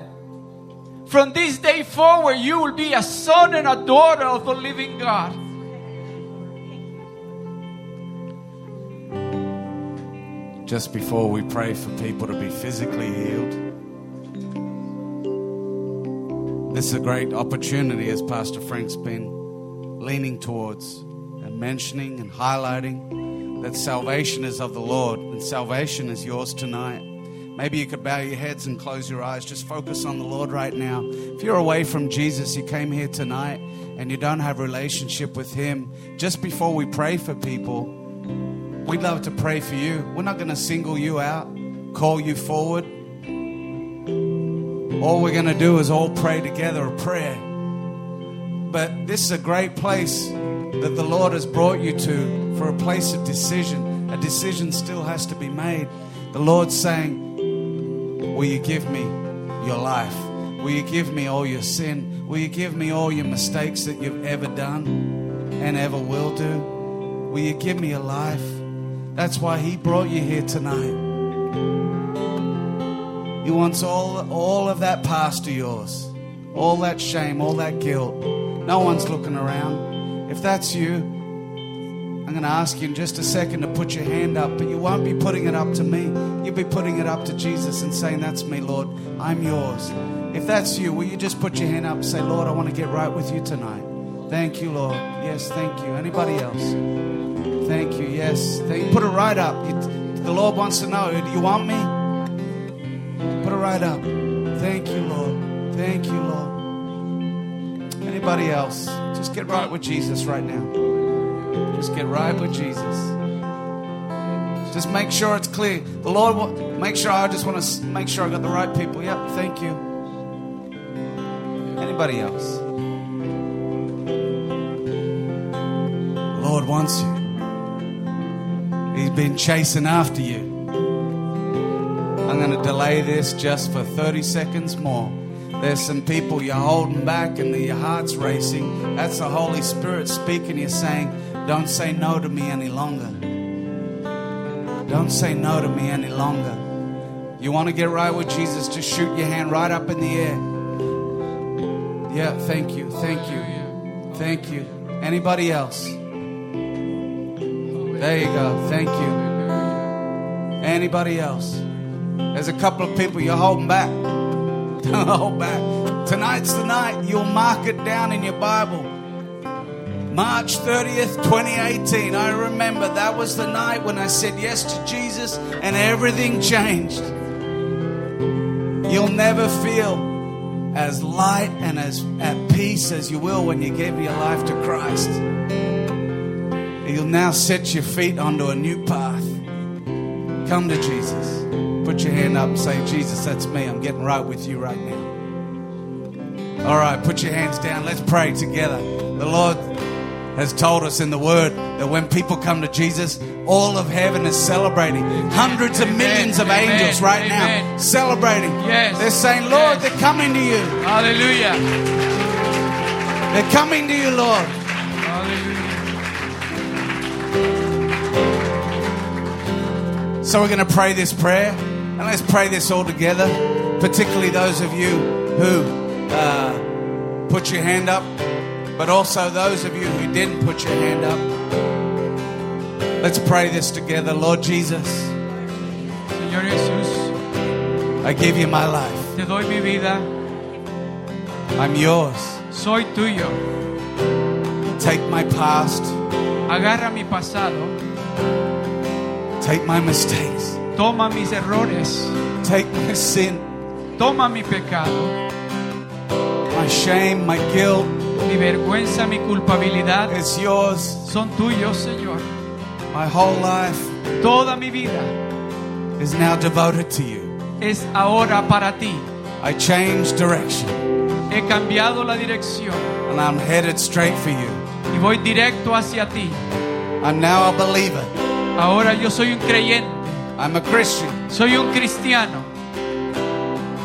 From this day forward, you will be a son and a daughter of the living God. Just before we pray for people to be physically healed, this is a great opportunity as Pastor Frank's been leaning towards. And mentioning and highlighting that salvation is of the Lord and salvation is yours tonight. Maybe you could bow your heads and close your eyes. Just focus on the Lord right now. If you're away from Jesus, you came here tonight and you don't have a relationship with Him, just before we pray for people, we'd love to pray for you. We're not going to single you out, call you forward. All we're going to do is all pray together a prayer. But this is a great place that the Lord has brought you to for a place of decision. A decision still has to be made. The Lord's saying, Will you give me your life? Will you give me all your sin? Will you give me all your mistakes that you've ever done and ever will do? Will you give me your life? That's why He brought you here tonight. He wants all, all of that past of yours, all that shame, all that guilt. No one's looking around. If that's you, I'm going to ask you in just a second to put your hand up, but you won't be putting it up to me. You'll be putting it up to Jesus and saying, That's me, Lord. I'm yours. If that's you, will you just put your hand up and say, Lord, I want to get right with you tonight? Thank you, Lord. Yes, thank you. Anybody else? Thank you. Yes. Thank, you. put it right up. The Lord wants to know, do you want me? Put it right up. Thank you, Lord. Thank you, Lord. Anybody else? Just get right with Jesus right now. Just get right with Jesus. Just make sure it's clear. The Lord will make sure. I just want to make sure I got the right people. Yep. Thank you. Anybody else? The Lord wants you. He's been chasing after you. I'm going to delay this just for 30 seconds more. There's some people you're holding back and your heart's racing. That's the Holy Spirit speaking. You're saying, Don't say no to me any longer. Don't say no to me any longer. You want to get right with Jesus, just shoot your hand right up in the air. Yeah, thank you, thank you, thank you. Anybody else? There you go, thank you. Anybody else? There's a couple of people you're holding back. Don't hold back. Tonight's the night. You'll mark it down in your Bible. March 30th, 2018. I remember that was the night when I said yes to Jesus and everything changed. You'll never feel as light and as at peace as you will when you gave your life to Christ. He'll now set your feet onto a new path. Come to Jesus. Put your hand up and say, Jesus, that's me. I'm getting right with you right now. All right, put your hands down. Let's pray together. The Lord has told us in the Word that when people come to Jesus, all of heaven is celebrating. Hundreds of millions of Amen. angels right now celebrating. Yes. They're saying, Lord, Yes. they're coming to you. Hallelujah. They're coming to you, Lord. So we're going to pray this prayer, and let's pray this all together. Particularly those of you who uh, put your hand up, but also those of you who didn't put your hand up. Let's pray this together, Lord Jesus. Señor Jesús, I give you my life. te doy mi vida. I'm yours. Soy tuyo. Take my past. Agarra mi pasado. Take my mistakes. Toma mis errores. Take my sin, Toma mi pecado. my shame, my guilt. Mi vergüenza, mi culpabilidad It's yours. son tuyos, Señor. My whole life Toda mi vida is now devoted to you. es ahora para ti. I change direction, He cambiado la dirección and I'm headed straight for you. y voy directo hacia ti. I'm now a believer. Ahora yo soy un creyente, I'm a Christian, soy un cristiano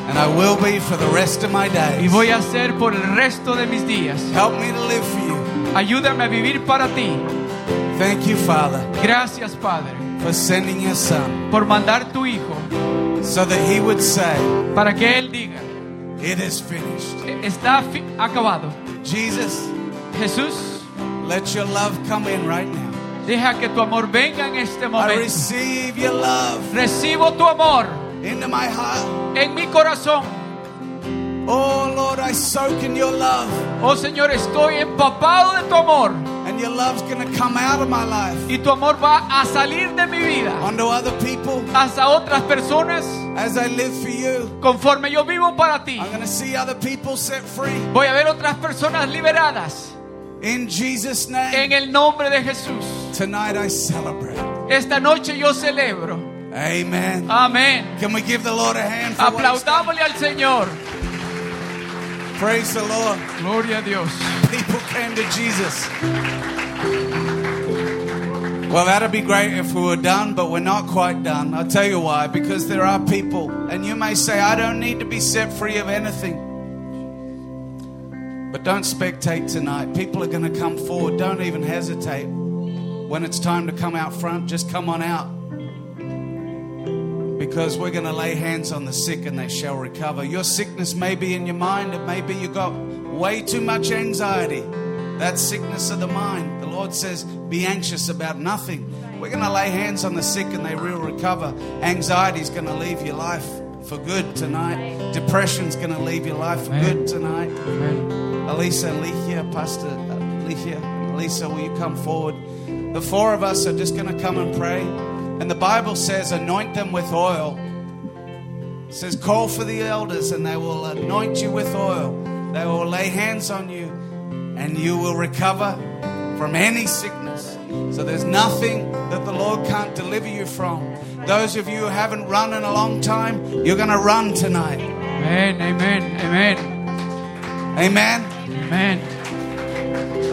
and I will be for the rest of my days. y voy a ser por el resto de mis días. Help me to live for you. Ayúdame a vivir para ti. Thank you, Father, Gracias, Padre, for sending your Son por mandar tu Hijo so that He would say, para que Él diga, It is finished. está fi- acabado. Jesus, Jesús, let your love come in right now. Deja que tu amor venga en este I momento. receive your love Recibo tu amor into my heart. en mi corazón. Oh, Lord, I soak in your love, Oh Señor, estoy empapado de tu amor and your love's to come out of my life Y tu amor va a salir de mi vida onto other people hacia otras personas as I live for you. conforme yo vivo para ti. I'm to see other people set free. Voy a ver otras personas liberadas In Jesus' name. en el nombre de Jesús. Tonight I celebrate. Esta noche yo celebro. Amen. Amén. Can we give the Lord a hand for what he's done? Aplaudámosle al Señor. Praise the Lord. Gloria a Dios. People came to Jesus. Well, that'd be great if we were done, but we're not quite done. I'll tell you why. Because there are people, and you may say, I don't need to be set free of anything. But don't spectate tonight. People are going to come forward. Don't even hesitate. When it's time to come out front, just come on out. Because we're going to lay hands on the sick and they shall recover. Your sickness may be in your mind, it may be you got way too much anxiety. That sickness of the mind. The Lord says, be anxious about nothing. We're going to lay hands on the sick and they will recover. Anxiety's going to leave your life for good tonight. Depression's going to leave your life for good tonight. Elisa, Lethia, Pastor Lethia, Elisa, will you come forward? The four of us are just going to come and pray. And the Bible says, anoint them with oil. It says, call for the elders and they will anoint you with oil. They will lay hands on you and you will recover from any sickness. So there's nothing that the Lord can't deliver you from. Those of you who haven't run in a long time, you're going to run tonight. Amén, amén, amén, Amen. Amén.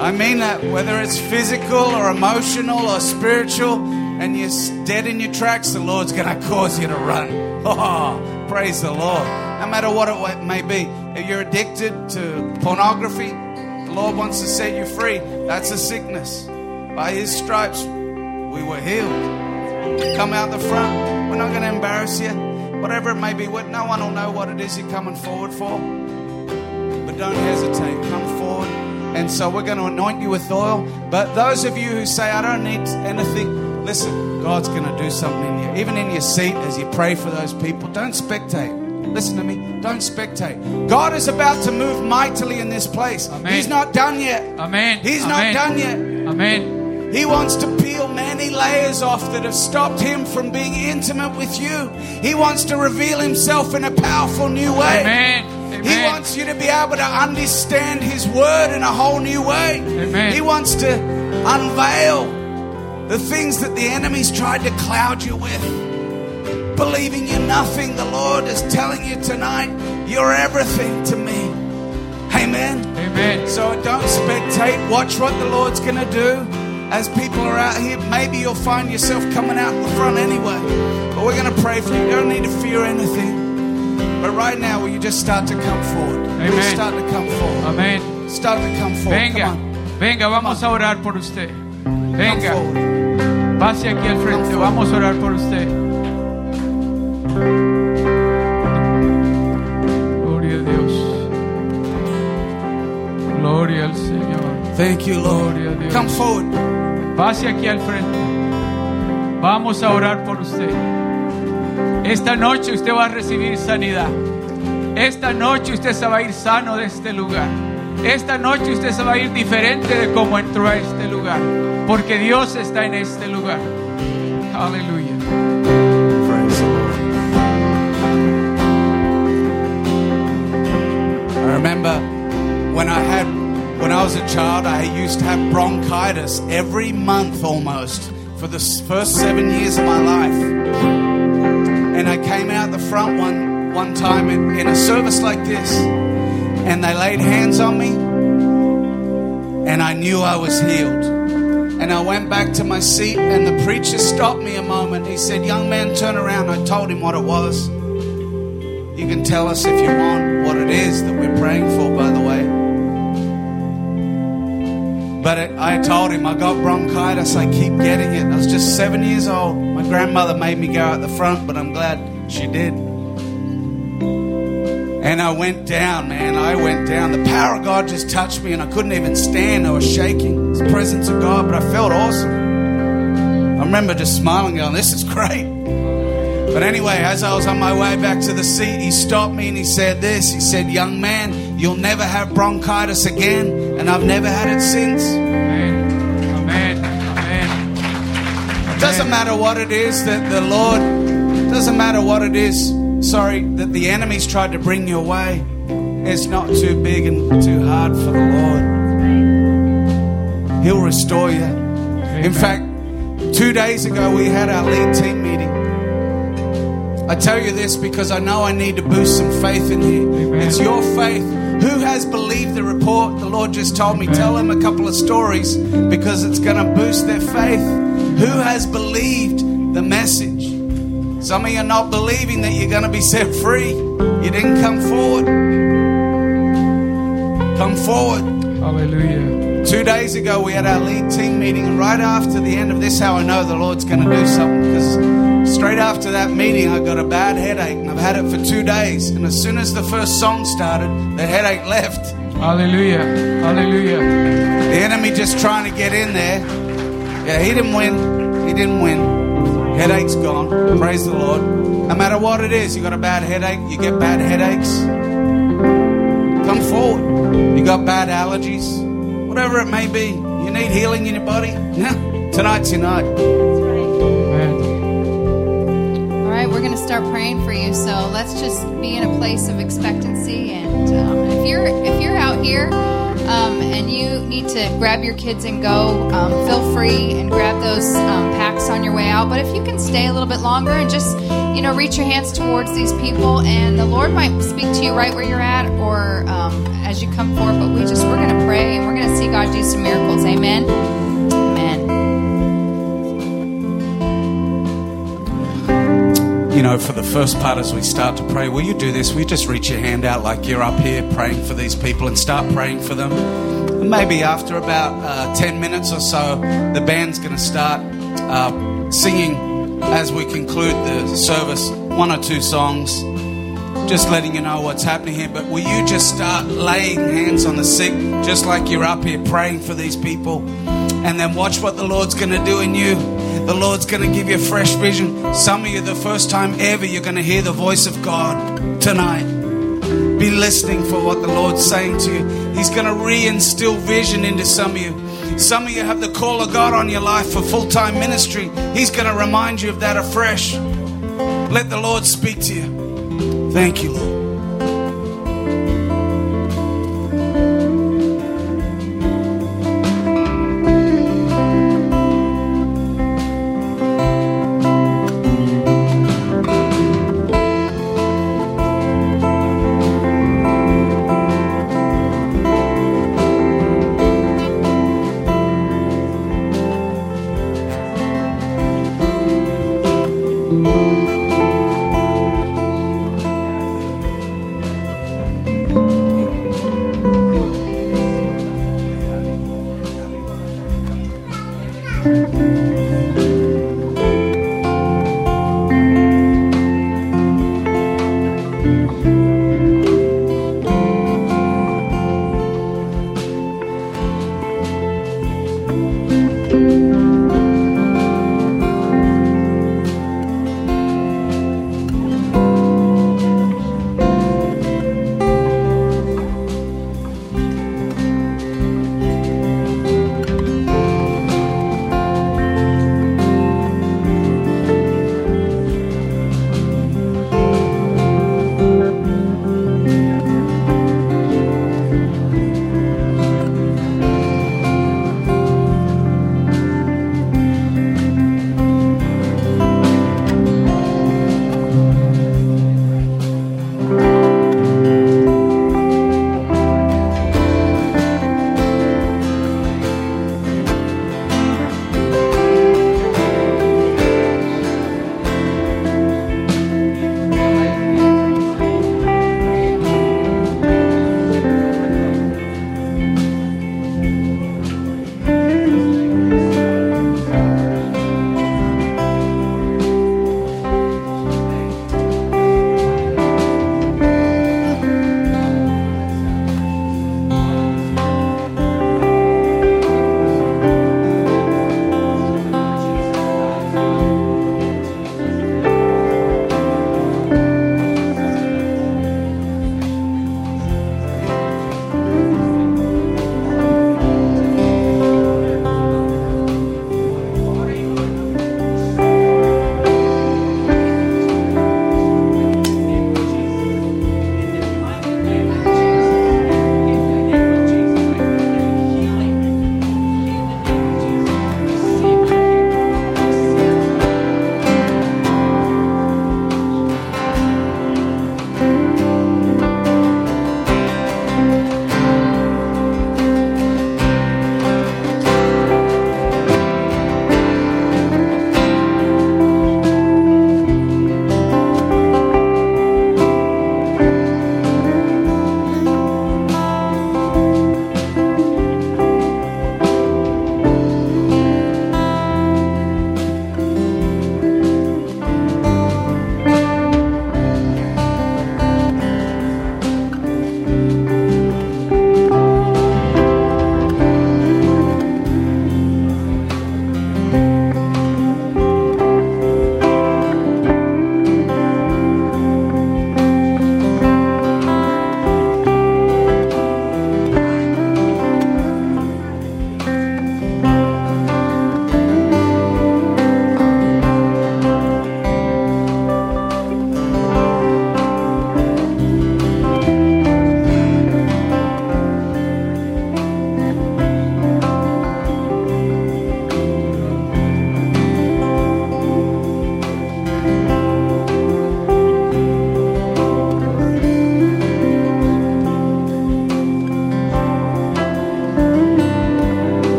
I mean that whether it's physical or emotional or spiritual, and you're dead in your tracks, the Lord's going to cause you to run. Oh, praise the Lord. No matter what it may be. If you're addicted to pornography, the Lord wants to set you free. That's a sickness. By His stripes, we were healed. Come out the front. We're not going to embarrass you. Whatever it may be, no one will know what it is you're coming forward for. Don't hesitate. Come forward. And so we're going to anoint you with oil. But those of you who say, I don't need anything, listen, God's going to do something in you. Even in your seat as you pray for those people, don't spectate. Listen to me. Don't spectate. God is about to move mightily in this place. Amen. He's not done yet. Amén. He's amén, not done yet. Amén. He wants to peel many layers off that have stopped him from being intimate with you. He wants to reveal himself in a powerful new way. Amén. He wants you to be able to understand His Word in a whole new way. Amen. He wants to unveil the things that the enemy's tried to cloud you with. Believing you're nothing, the Lord is telling you tonight, you're everything to me. Amen. Amén. So don't spectate. Watch what the Lord's going to do. As people are out here, maybe you'll find yourself coming out in the front anyway. But we're going to pray for you. You don't need to fear anything. But right now, will you just start to come forward? Will you Amen. start to come forward. Amén. Start to come forward. Venga, Come on. venga, vamos a orar por usted. Venga, pase aquí al frente, vamos a orar por usted. Gloria a Dios. Gloria al Señor. Thank you, Gloria a Lord. Dios. Come forward. Pase aquí al frente. Vamos a orar por usted. Esta noche usted va a recibir sanidad. Esta noche usted se va a ir sano de este lugar. Esta noche usted se va a ir diferente de cómo entró a este lugar. Porque Dios está en este lugar. Aleluya. I remember when I had, when I was a child, I used to have bronchitis every month almost for the first seven years of my life. And I came out the front one, one time in, in a service like this, and they laid hands on me, and I knew I was healed. And I went back to my seat, and the preacher stopped me a moment. He said, Young man, turn around. I told him what it was. You can tell us if you want what it is that we're praying for, by the way. But I told him I got bronchitis. I keep getting it. I was just seven years old. My grandmother made me go out the front, but I'm glad she did. And I went down, man. I went down. The power of God just touched me, and I couldn't even stand. I was shaking. It's the presence of God, but I felt awesome. I remember just smiling, going, This is great. But anyway, as I was on my way back to the seat, he stopped me and he said this. He said, Young man, you'll never have bronchitis again. And I've never had it since. Amén. Doesn't matter what it is that the Lord, doesn't matter what it is, sorry, that the enemy's tried to bring your way. It's not too big and too hard for the Lord. He'll restore you. In fact, two days ago we had our lead team meeting. I tell you this because I know I need to boost some faith in here. It's your faith. Who has believed the report? The Lord just told me, tell them a couple of stories because it's going to boost their faith. Who has believed the message? Some of you are not believing that you're going to be set free. You didn't come forward. Come forward. Hallelujah. Two days ago, we had our lead team meeting, and right after the end of this, how I know the Lord's going to do something because straight after that meeting, I got a bad headache, and I've had it for two days. And as soon as the first song started, the headache left. Hallelujah. Hallelujah. The enemy just trying to get in there. Yeah, he didn't win. He didn't win. Headache's gone. Praise the Lord. No matter what it is, you got a bad headache, you get bad headaches. Come forward. You got bad allergies, whatever it may be. You need healing in your body. Yeah, tonight's your night. Start praying for you. So let's just be in a place of expectancy. And um, if you're if you're out here um, and you need to grab your kids and go, um, feel free and grab those um, packs on your way out. But if you can stay a little bit longer and just you know reach your hands towards these people, and the Lord might speak to you right where you're at, or um, as you come forward. But we just we're going to pray and we're going to see God do some miracles. Amen. Amen. You know, for the first part, as we start to pray, will you do this? Will you just reach your hand out like you're up here praying for these people and start praying for them? And maybe after about uh, 10 minutes or so, the band's going to start uh, singing as we conclude the service one or two songs, just letting you know what's happening here. But will you just start laying hands on the sick, just like you're up here praying for these people? And then watch what the Lord's going to do in you. The Lord's going to give you a fresh vision. Some of you, the first time ever, you're going to hear the voice of God tonight. Be listening for what the Lord's saying to you. He's going to reinstill vision into some of you. Some of you have the call of God on your life for full time ministry. He's going to remind you of that afresh. Let the Lord speak to you. Thank you, Lord.